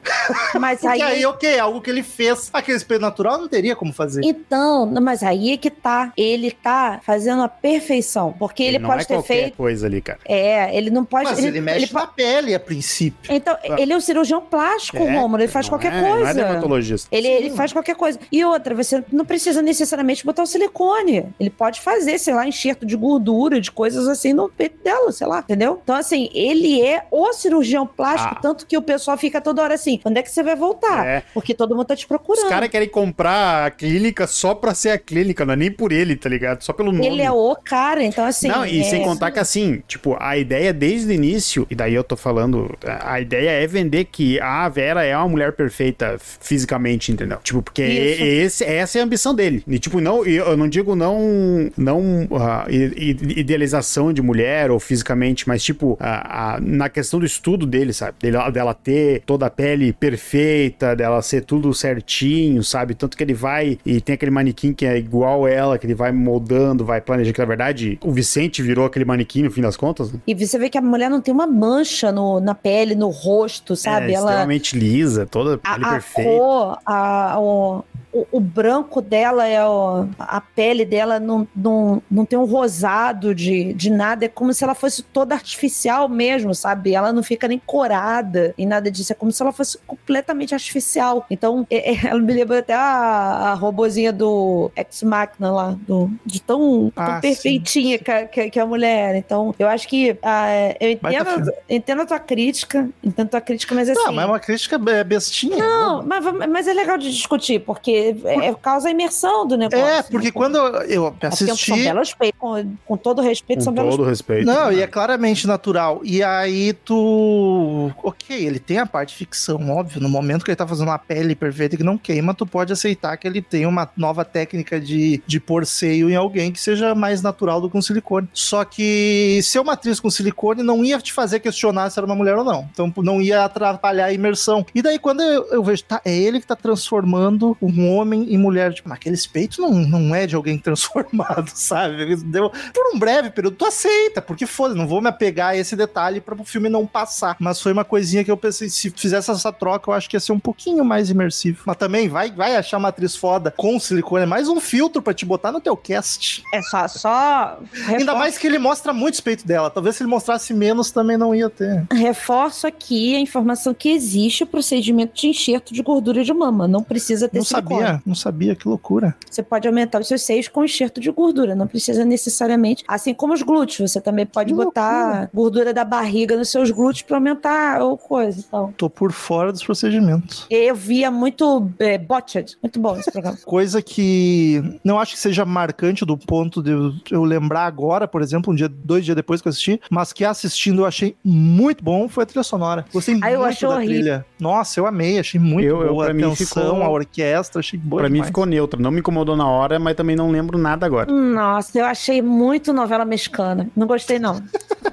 Mas
Porque
aí.
aí, ok, algo que ele fez. Aquele espelho natural não teria como fazer.
Então, mas aí é que tá. Ele tá fazendo a perfeição. Porque ele,
não
pode
é
ter
qualquer
feito.
coisa ali, cara.
É, ele não pode.
Mas ele, mexe
po-
na pele a princípio.
Então, ele é um cirurgião plástico,
É,
Romulo. Ele faz
não
qualquer
é- Não é
coisa.
dermatologista.
Ele, ele faz qualquer coisa. E outra, você não precisa necessariamente botar o silicone. Ele pode fazer, sei lá, enxerto de gordura, de coisas assim no peito dela, sei lá, entendeu? Então, assim, ele é o cirurgião plástico,
Ah.
tanto que o pessoal fica toda hora assim: quando é que você vai voltar?
É.
Porque todo mundo tá te procurando.
Os caras querem comprar a clínica só pra ser a clínica, não é nem por ele, tá ligado? Só pelo nome.
Ele é o cara, então assim.
não, e
é-
sem contar que assim, tipo, a ideia desde o início, e daí eu tô falando, a ideia é vender que a Vera é uma mulher perfeita fisicamente, entendeu? Tipo, porque esse, essa é a ambição dele. E tipo, não, eu não digo não, não i- idealização de mulher ou fisicamente, mas tipo, a- a- na questão do estudo dele, sabe? Dela, dela ter toda a pele perfeita, dela ser tudo certinho, sabe? Tanto que ele vai e tem aquele manequim que é igual ela, que ele vai moldando, vai planejando, que na verdade o Vicente virou aquele manequim no fim das contas, né?
E você vê que a mulher não tem uma mancha no, na pele, no rosto, sabe?
É,
Ela.
extremamente lisa, toda pele
A, a
perfeita.
cor, a, o, o, o branco dela é o, a pele dela não, não, não tem um rosado de, de nada, é como se ela fosse toda artificial mesmo, sabe? Ela não fica nem corada e nada disso, é como se ela fosse completamente artificial. Então, é- é- ela me lembra até a, a robozinha do Ex Machina lá, do, de tão, tão
Ah, sim,
perfeitinha que, a- que, que a mulher. Então, eu acho que ah, eu entendo, entendo a tua crítica, entendo a tua crítica, mas assim.
Não, mas é uma crítica be- bestinha.
Não, mas, mas é legal de discutir, porque é, causa a imersão do negócio.
É, porque
né?
quando eu assisti.
São belos peitos, com, com todo respeito,
Com
são belos
todo respeito.
Não, e é claramente natural. E aí tu. Ok, ele tem a parte ficção, óbvio. No momento que ele tá fazendo uma pele perfeita que não queima, tu pode aceitar que ele tem uma nova técnica de, de pôr seio em alguém que seja mais natural do que um silicone. Só que ser uma atriz com silicone não ia te fazer questionar se era uma mulher ou não. Então não ia atrapalhar a imersão. E daí quando eu, eu vejo, tá, é ele que tá transformando um homem em mulher. Tipo, naqueles peitos não, não é de alguém transformado, sabe? Deu, por um breve período, tu aceita, porque foda, não vou me apegar a esse detalhe para o filme não passar. Mas foi uma coisinha que eu pensei, se fizesse essa troca, eu acho que ia ser um pouquinho mais imersivo. Mas também vai, vai achar uma atriz foda com silicone, é mais um filtro para te botar no teu cast.
É só. só
Ainda mais que ele mostra muito os peitos dela. Talvez se ele mostrasse menos, também não ia ter.
Reforço aqui a informação que existe o procedimento de enxerto de gordura de mama. Não precisa ter
Não
silicone.
sabia, não sabia, que loucura.
Você pode aumentar os seus seios com enxerto de gordura. Não precisa necessariamente. Assim como os glúteos, você também pode
Que
botar gordura da barriga nos seus glúteos para aumentar ou coisa. Então.
Tô por fora dos procedimentos.
Eu via muito é, botched. Muito bom esse programa.
Coisa que não acho que seja marcante do ponto de eu- lembrar agora, por exemplo, um dia, dois dias depois que eu assisti, mas que assistindo eu achei muito bom foi a trilha sonora. Gostei
Ah,
muito da trilha. Nossa, eu amei, achei muito
Eu- eu,
boa
pra
a
mim,
tensão,
ficou-
a orquestra, achei boa
Pra mim
demais.
ficou neutro. Não me incomodou na hora, mas também não lembro nada agora.
Nossa, eu achei muito novela mexicana. Não gostei, não.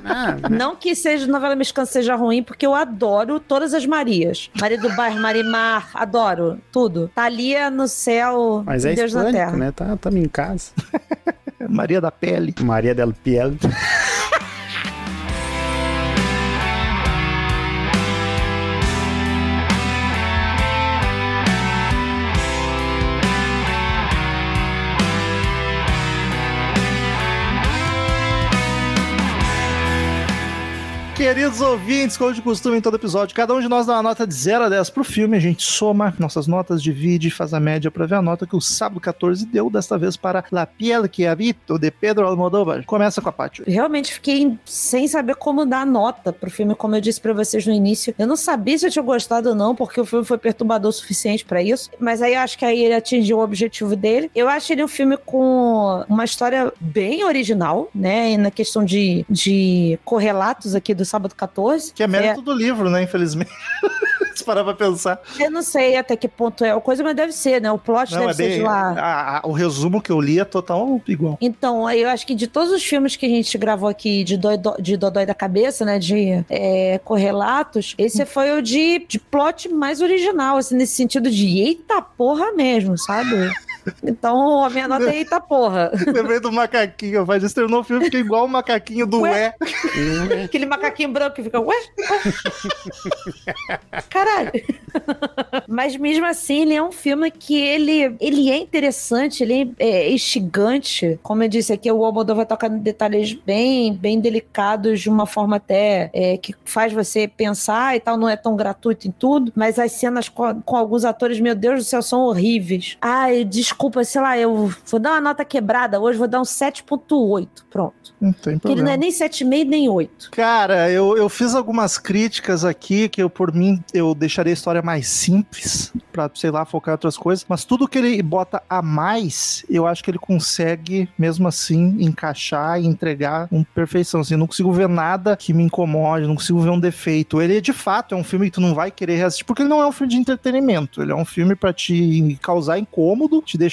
Ah, né?
Não que seja novela mexicana seja ruim, porque eu adoro todas as Marias. Maria do Bairro, Marimar, adoro tudo. Thalia no céu,
Mas é
Deus na terra.
né? Tá, tamo em casa.
Maria da Pele.
Maria del Piel.
Queridos ouvintes, como de costume em todo episódio, cada um de nós dá uma nota de 0 a 10 pro filme, a gente soma nossas notas, divide, faz a média pra ver a nota que o Sábado 14 deu, desta vez para La Piel que Habito, de Pedro Almodóvar. Começa com a Paty.
Realmente fiquei sem saber como dar nota pro filme, como eu disse pra vocês no início. Eu não sabia se eu tinha gostado ou não, porque o filme foi perturbador o suficiente pra isso, mas aí acho que aí ele atingiu o objetivo dele. Eu achei ele um filme com uma história bem original, né, e na questão de, de correlatos aqui do Sábado 14.
Que é mérito do livro, né, infelizmente. Se parar pra pensar.
Eu não sei até que ponto é a coisa, mas deve ser, né? O plot
Não,
deve
é
ser de lá.
a- a- o resumo que eu li é total igual.
Então, eu acho que de todos os filmes que a gente gravou aqui de, doido, de Dodói da Cabeça, né, de é, correlatos, esse foi o de, de plot mais original, assim, nesse sentido de eita porra mesmo, sabe? Então, a minha nota é eita porra.
Lembrei do macaquinho, mas esse terminou o filme, fica igual o macaquinho do
Ué?
Ué.
Aquele macaquinho branco que fica, ué? ué? Caralho. Mas mesmo assim, ele é um filme que ele, ele é interessante, ele é instigante. Como eu disse aqui, o Almodóvar toca em detalhes bem, bem delicados, de uma forma até é, que faz você pensar e tal, não é tão gratuito em tudo. Mas as cenas com, com alguns atores, meu Deus do céu, são horríveis. Ai, desculpa, sei lá, eu vou dar uma nota quebrada hoje, vou dar um 7.8. Pronto.
Não tem
Porque ele não
problema.
é nem 7,5 nem 8.
Cara, eu, eu fiz algumas críticas aqui que eu, por mim, eu deixaria a história mais simples, pra, sei lá, focar em outras coisas. Mas tudo que ele bota a mais, eu acho que ele consegue, mesmo assim, encaixar e entregar com perfeição. Assim, eu não consigo ver nada que me incomode, não consigo ver um defeito. Ele, de fato, é um filme que tu não vai querer reassistir, porque ele não é um filme de entretenimento. Ele é um filme pra te causar incômodo, te deixar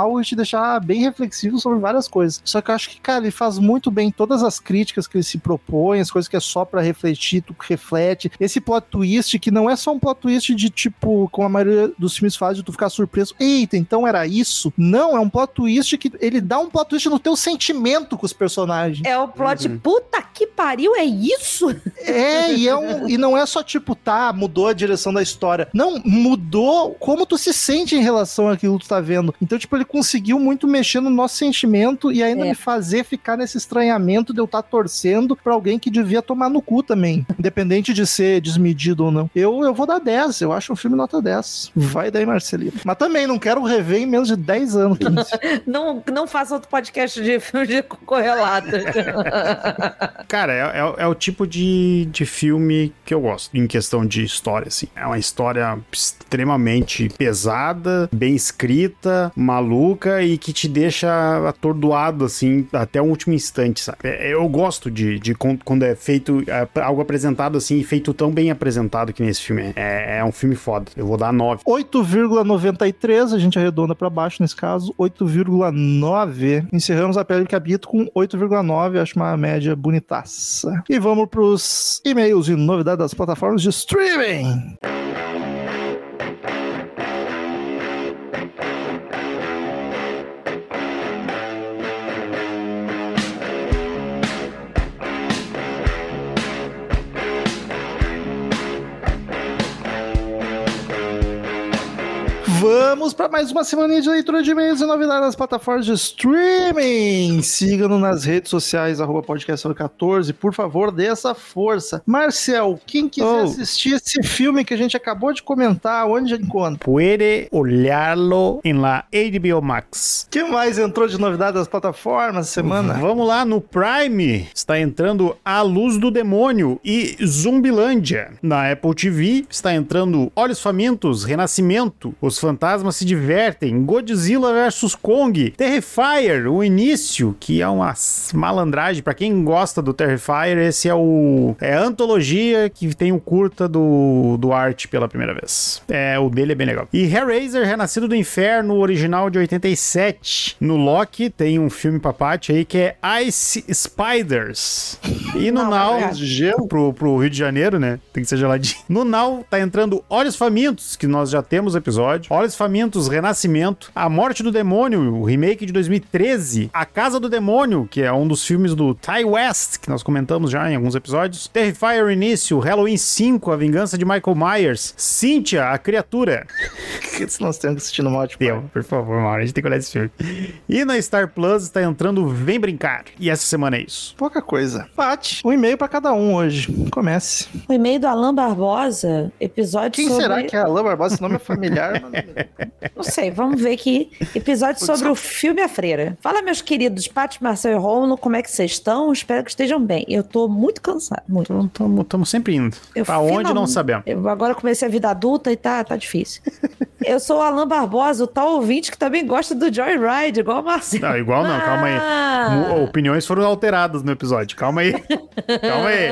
mal e te deixar bem reflexivo sobre várias coisas. Só que eu acho que, cara, ele faz muito bem todas as críticas que ele se propõe, as coisas que é só pra refletir, tu reflete. Esse plot twist que não é só um plot twist de tipo, como a maioria dos filmes faz, de tu ficar surpreso. Eita, então era isso? Não, é um plot twist que ele dá um plot twist no teu sentimento com os personagens.
É o plot, puta que pariu, é isso?
É, e, é um, e não é só tipo, tá, mudou a direção da história. Não, mudou como tu se sente em relação àquilo que tu tá vendo. Então, tipo, ele conseguiu muito mexer no nosso sentimento e ainda
É.
me fazer ficar nesse estranhamento de eu estar torcendo pra alguém que devia tomar no cu também. Independente de ser desmedido ou não. Eu, eu vou dar 10, eu acho um filme nota 10. Vai daí, Marcelino. Mas também, não quero rever em menos de 10 anos. 15.
Não, não faça outro podcast de filme de correlatos.
Cara, é, é- é o tipo de, de filme que eu gosto, em questão de história, assim. É uma história extremamente pesada, bem escrita, maluca e que te deixa atordoado, assim, até o último instante, sabe? É- Eu gosto de, de quando é feito é, algo apresentado assim e feito tão bem apresentado que nesse filme. É, é um filme foda. Eu vou dar 9.
8,93, a gente arredonda pra baixo nesse caso, 8,9. Encerramos a pele que habito com 8,9, acho uma média bonitaça. E vamos pros e-mails e novidades das plataformas de streaming. Vamos para mais uma semana de leitura de e-mails e novidades das plataformas de streaming. Siga-nos nas redes sociais, arroba podcast 14. Por favor, dê essa força. Marcel, quem quiser
Oh.
assistir esse filme que a gente acabou de comentar, onde encontra?
Puede olharlo en la HBO Max.
Que mais entrou de novidade das plataformas essa semana?
Vamos lá, no Prime está entrando A Luz do Demônio e Zumbilândia. Na Apple TV está entrando Olhos Famintos, Renascimento, Os Fantasmas Se Divertem, Godzilla vs Kong, Terrifier, o início, que é uma malandragem. Pra quem gosta do Terrifier, esse é o é a antologia que tem o curta do, do Art pela primeira vez. É, o dele é bem legal. E Hellraiser, Renascido do Inferno, original de 87. No Loki tem um filme papate aí que é Ice Spiders. E no Now,
é
pro, pro Rio de Janeiro, né? Tem que ser geladinho. No Now tá entrando Olhos Famintos, que nós já temos episódio. Olhos Famintos, Renascimento, A Morte do Demônio, o remake de 2013, A Casa do Demônio, que é um dos filmes do Ty West, que nós comentamos já em alguns episódios, Terrifier Início, Halloween 5, A Vingança de Michael Myers, Cynthia, A Criatura.
Se nós temos que assistir no Mod
Deu, por favor, Mauro, a gente tem que olhar esse filme. E na Star Plus está entrando Vem Brincar. E essa semana é isso.
Pouca coisa. Pati, um e-mail pra cada um hoje. Comece.
O e-mail do Alan Barbosa, episódio
Quem
sobre...
será que é Alain Barbosa? Esse nome é familiar, mano.
Não sei, vamos ver aqui. Episódio sobre o filme A Freira. Fala, meus queridos Paty, Marcel e Romulo, como é que vocês estão? Espero que estejam bem. Eu tô muito cansado, muito.
Estamos sempre indo.
Eu
pra onde não sabemos.
Eu agora comecei a vida adulta e tá, tá difícil. Eu sou o Alan Barbosa, o tal ouvinte que também gosta do Joyride, igual o Marcelo.
Não, igual não, calma aí.
Ah!
Mu- Opiniões foram alteradas no episódio. Calma aí. calma aí.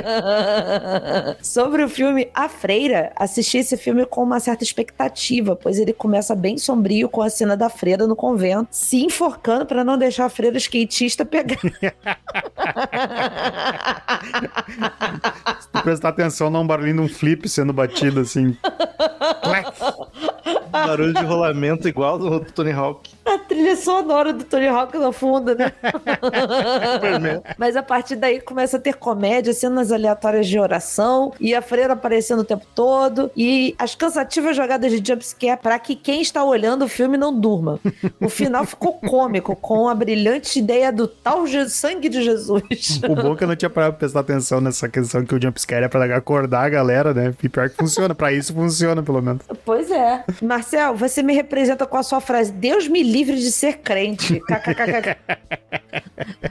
Sobre o filme A Freira, assisti esse filme com uma certa expectativa, pois ele começa bem sombrio com a cena da freira no convento, se enforcando para não deixar a freira skatista pegar.
Se tu prestar atenção, não um barulhinho de um flip sendo batido assim. Clac.
Barulho de rolamento igual do Tony Hawk.
A trilha sonora do Tony Hawk no fundo, né?
Superman.
Mas a partir daí começa a ter comédia, cenas aleatórias de oração e a freira aparecendo o tempo todo e as cansativas jogadas de jumpscare para que quem está olhando o filme não durma. O final ficou cômico com a brilhante ideia do tal sangue de Jesus.
O bom é que eu não tinha parado pra prestar atenção nessa questão que o jumpscare é pra acordar a galera, né? E pior que funciona. Pra isso funciona, pelo menos.
Pois é. Marcel, você me representa com a sua frase: Deus me livre de ser crente. KKKK.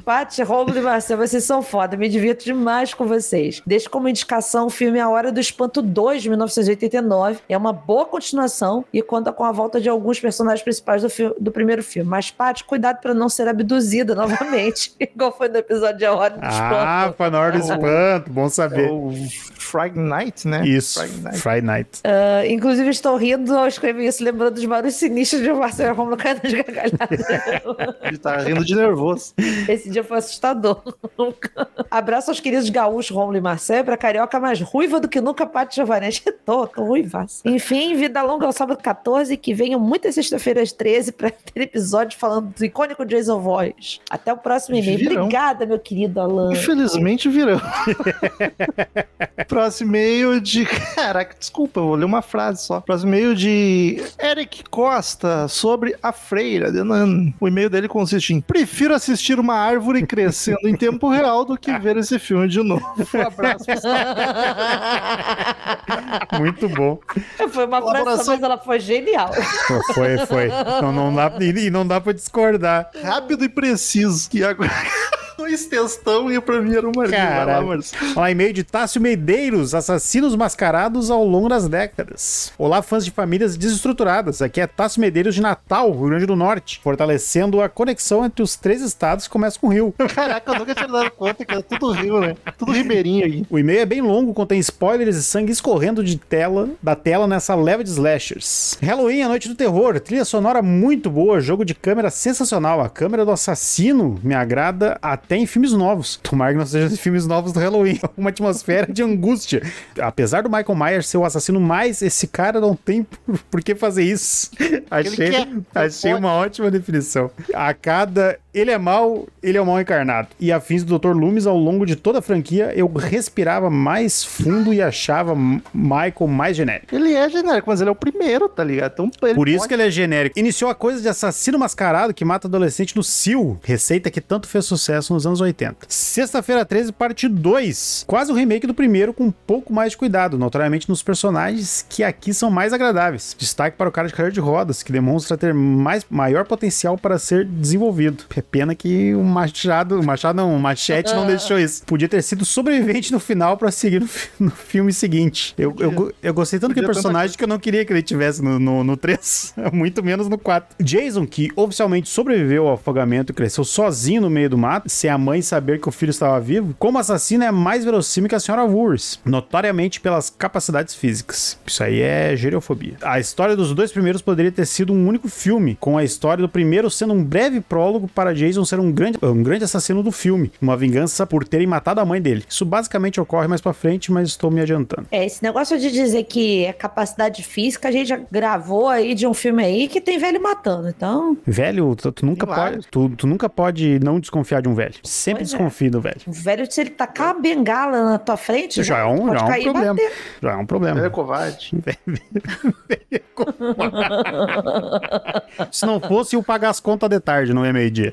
Paty, Romulo e Marcel, vocês são foda. Me divirto demais com vocês. Deixo como indicação o filme A Hora do Espanto 2, de 1989. É uma boa continuação e conta com a volta de alguns personagens principais do, fi- do primeiro filme. Mas, Paty, cuidado pra não ser abduzida novamente, igual foi no episódio de A Hora do
Ah,
Espanto.
pra na hora do espanto. Bom
É
saber.
o Friday Night, né?
Isso.
Friday Night.
Friday Night.
Ah, inclusive, estou rindo ao escrever isso, lembrando dos barulhos sinistros de Marcel e Romulo caindo de gargalhada.
Ele tá rindo de nervoso.
Esse dia foi assustador. Abraço aos queridos gaúchos Romulo e Marcel, pra carioca mais ruiva do que nunca, Paty Giovanetti. Tô, tô ruivaça. Enfim, vida longa ao sábado 14, que venham muitas sexta-feiras 13 pra ter episódio falando do icônico Jason Voice. Até o próximo e-mail.
Virão.
Obrigada, meu querido Alan.
Infelizmente virão. Próximo e-mail de. Caraca, desculpa, eu vou ler uma frase só. Próximo e-mail de Eric Costa sobre a freira. O e-mail dele consiste em: Prefiro assistir uma árvore crescendo em tempo real do que ver esse filme de novo. Um abraço.
Muito bom.
Foi uma frase, mas ela foi genial.
Foi, foi. Não, não dá, e não dá pra discordar.
Rápido e preciso. E agora. Dois textão e pra mim era uma Vai lá,
Caralho.
Marcelo.
Olha, e-mail de Tássio Medeiros, assassinos mascarados ao longo das décadas. Olá, fãs de famílias desestruturadas. Aqui é Tássio Medeiros de Natal, Rio Grande do Norte, fortalecendo a conexão entre os três estados que começam com Rio.
Caraca, eu nunca tinha dado conta que era tudo rio, né? Tudo ribeirinho aí.
O e-mail é bem longo, contém spoilers e sangue escorrendo de tela da tela nessa leva de slashers. Halloween, a noite do terror, trilha sonora muito boa, jogo de câmera sensacional. A câmera do assassino me agrada até em filmes novos. Tomara que não seja filmes novos do Halloween. Uma atmosfera de angústia. Apesar do Michael Myers ser o assassino mais, esse cara não tem por, por que fazer isso. Achei, achei uma ótima definição. A cada ele é mal, ele é o mal encarnado. E afins do Dr. Loomis, ao longo de toda a franquia, eu respirava mais fundo e achava Michael mais genérico.
Ele é genérico, mas ele é o primeiro, tá ligado? Então,
Por isso
pode-
que ele é genérico. Iniciou a coisa de assassino mascarado que mata adolescente no Sil, receita que tanto fez sucesso nos anos 80. Sexta-feira 13, parte 2. Quase o remake do primeiro, com um pouco mais de cuidado, notoriamente nos personagens que aqui são mais agradáveis. Destaque para o cara de cadeira de rodas, que demonstra ter mais, maior potencial para ser desenvolvido. É pena que o machado, o machado não, o machete não deixou isso. Podia ter sido sobrevivente no final para seguir no, no filme seguinte. Eu, eu, eu gostei tanto que o
Podia tanta
personagem que eu não queria que ele tivesse no, no, no 3, muito menos no 4. Jason, que oficialmente sobreviveu ao afogamento e cresceu sozinho no meio do mato, sem a mãe saber que o filho estava vivo, como assassino é mais verossímil que a senhora Wurst, notoriamente pelas capacidades físicas. Isso aí é geriofobia. A história dos dois primeiros poderia ter sido um único filme, com a história do primeiro sendo um breve prólogo para para Jason ser um grande, um grande assassino do filme, uma vingança por terem matado a mãe dele. Isso basicamente ocorre mais pra frente, mas estou me adiantando.
É, esse negócio de dizer que é capacidade física, a gente já gravou aí de um filme aí que tem velho matando. Então,
Velho, tu, tu nunca pode, tu, tu nunca pode não desconfiar de um velho. Sempre
Pois é.
desconfia do velho.
o velho, se ele tacar uma bengala na tua frente,
Já é um,
pode
já é um
cair e
problema.
bater.
Já é um problema.
É covarde.
Se não fosse, eu pagar as contas de tarde, não é meio-dia.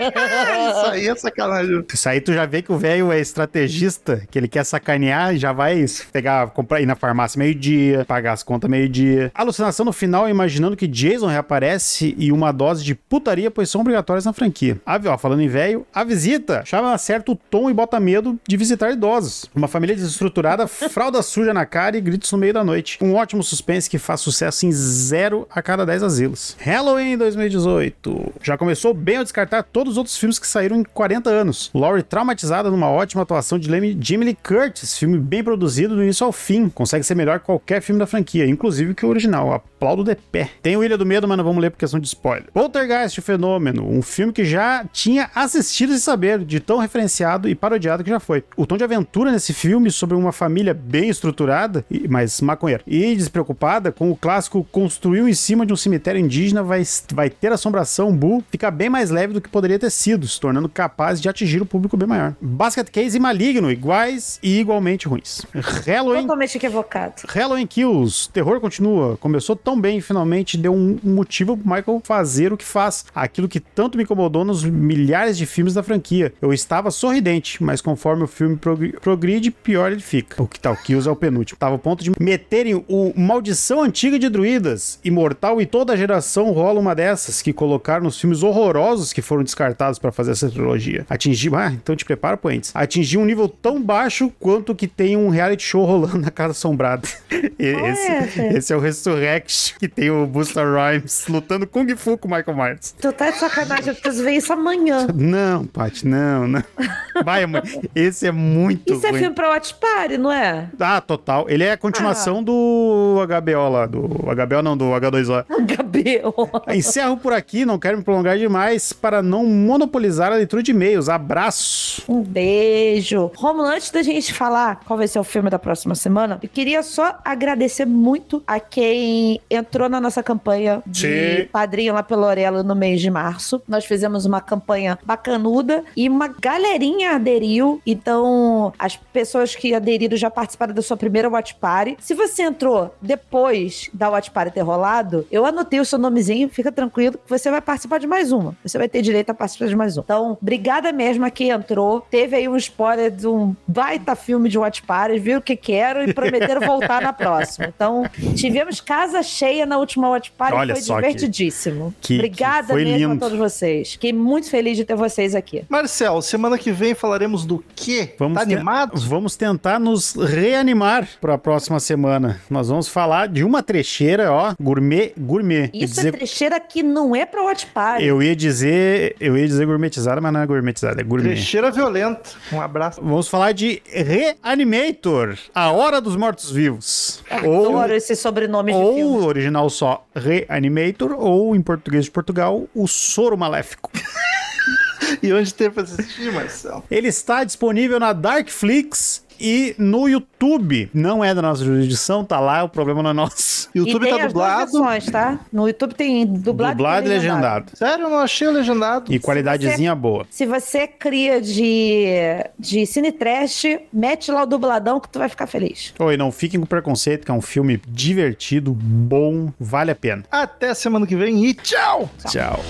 Isso aí é sacanagem.
Isso aí tu já vê que o velho é estrategista, que ele quer sacanear e já vai pegar, comprar, ir na farmácia meio-dia, pagar as contas meio-dia. Alucinação no final, imaginando que Jason reaparece e uma dose de putaria, pois são obrigatórias na franquia. A, ó, falando em velho, a visita chama certo o tom e bota medo de visitar idosos. Uma família desestruturada, fralda suja na cara e gritos no meio da noite. Um ótimo suspense que faz sucesso em zero a cada 10 asilos. Halloween 2018. Já começou bem ao descartar todos os outros filmes que saíram em 40 anos. Laurie traumatizada numa ótima atuação de Jamie Lee Curtis, filme bem produzido do início ao fim. Consegue ser melhor que qualquer filme da franquia, inclusive que o original. Aplaudo de pé. Tem o Ilha do Medo, mas não vamos ler por questão de spoiler. Poltergeist, o Fenômeno, um filme que já tinha assistido sem saber, de tão referenciado e parodiado que já foi. O tom de aventura nesse filme sobre uma família bem estruturada, e- mas maconheira, e despreocupada com o clássico construiu em cima de um cemitério indígena, vai, vai ter assombração, bu, fica bem mais leve do que poderia se tornando capaz de atingir o público bem maior. Basket Case e Maligno, iguais e igualmente ruins. Halloween
Totalmente equivocado.
Halloween Kills, terror continua. Começou tão bem e finalmente deu um motivo pro Michael fazer o que faz. Aquilo que tanto me incomodou nos milhares de filmes da franquia. Eu estava sorridente, mas conforme o filme progri- progride, pior ele fica. O que tal? Kills é o penúltimo. Tava ao ponto de meterem o Maldição Antiga de Druidas, Imortal e toda a geração rola uma dessas, que colocaram nos filmes horrorosos que foram descartados para fazer essa trilogia. Atingir. Ah, então te prepara, Poentes. Atingir um nível tão baixo quanto que tem um reality show rolando na Casa Assombrada. Esse,
essa?
esse é o Resurrection, que tem o Busta Rhymes lutando Kung Fu com o Michael Myers.
Tu tá de sacanagem, eu preciso ver isso amanhã.
Não, Paty, não, não. Vai, mãe. Esse é muito
Isso é
ruim.
filme pra Watch Party, não é?
Ah, total. Ele é a continuação do HBO lá, do HBO não, do H2O.
Gabriel.
Encerro por aqui, não quero me prolongar demais para não monopolizar a leitura de e-mails. Abraço.
Um beijo. Romulo, antes da gente falar qual vai ser o filme da próxima semana, eu queria só agradecer muito a quem entrou na nossa campanha de
Sim.
padrinho lá pelo Orelo no mês de março. Nós fizemos uma campanha bacanuda e uma galerinha aderiu. Então, as pessoas que aderiram já participaram da sua primeira Watch Party. Se você entrou depois da Watch Party ter rolado, eu anotei o seu nomezinho, fica tranquilo que você vai participar de mais uma. Você vai ter direito a participar de mais uma. Então, obrigada mesmo a quem entrou. Teve aí um spoiler de um baita filme de Watch Party, viu o que quero e prometeram voltar na próxima. Então, tivemos casa cheia na última Watch Party,
Olha
foi
que-
divertidíssimo.
que-
obrigada
que foi
mesmo
lindo.
a todos vocês. Fiquei muito feliz de ter vocês aqui.
Marcel, semana que vem falaremos do quê?
Vamos
tá
te-
animado?
Vamos tentar nos reanimar para a próxima semana. Nós vamos falar de uma trecheira, ó, gourmet, gourmet.
Isso é
dizer-
trecheira que não é pra Watch Party.
Eu ia dizer, eu ia dizer gourmetizada, mas não é gourmetizada, é gourmet.
Trecheira violenta. Um abraço.
Vamos falar de Reanimator, A Hora dos Mortos-Vivos. Ou,
Adoro esse sobrenome de
ou
filme.
o original só Reanimator, ou em português de Portugal, O Soro Maléfico.
E onde tem pra assistir, Marcel?
Ele está disponível na Darkflix e no YouTube. Não é da nossa jurisdição, tá lá, o problema não é nosso.
YouTube
e tem
tá
as duas
dublado.
versões, tá? No YouTube tem dublado,
Dublado e legendado.
Sério, eu não achei o legendado.
E qualidadezinha boa.
Se você cria de, de cine trash, mete lá o dubladão que tu vai ficar feliz.
Oi, não fiquem com preconceito, que é um filme divertido, bom, vale a pena.
Até semana que vem e tchau!
Tchau.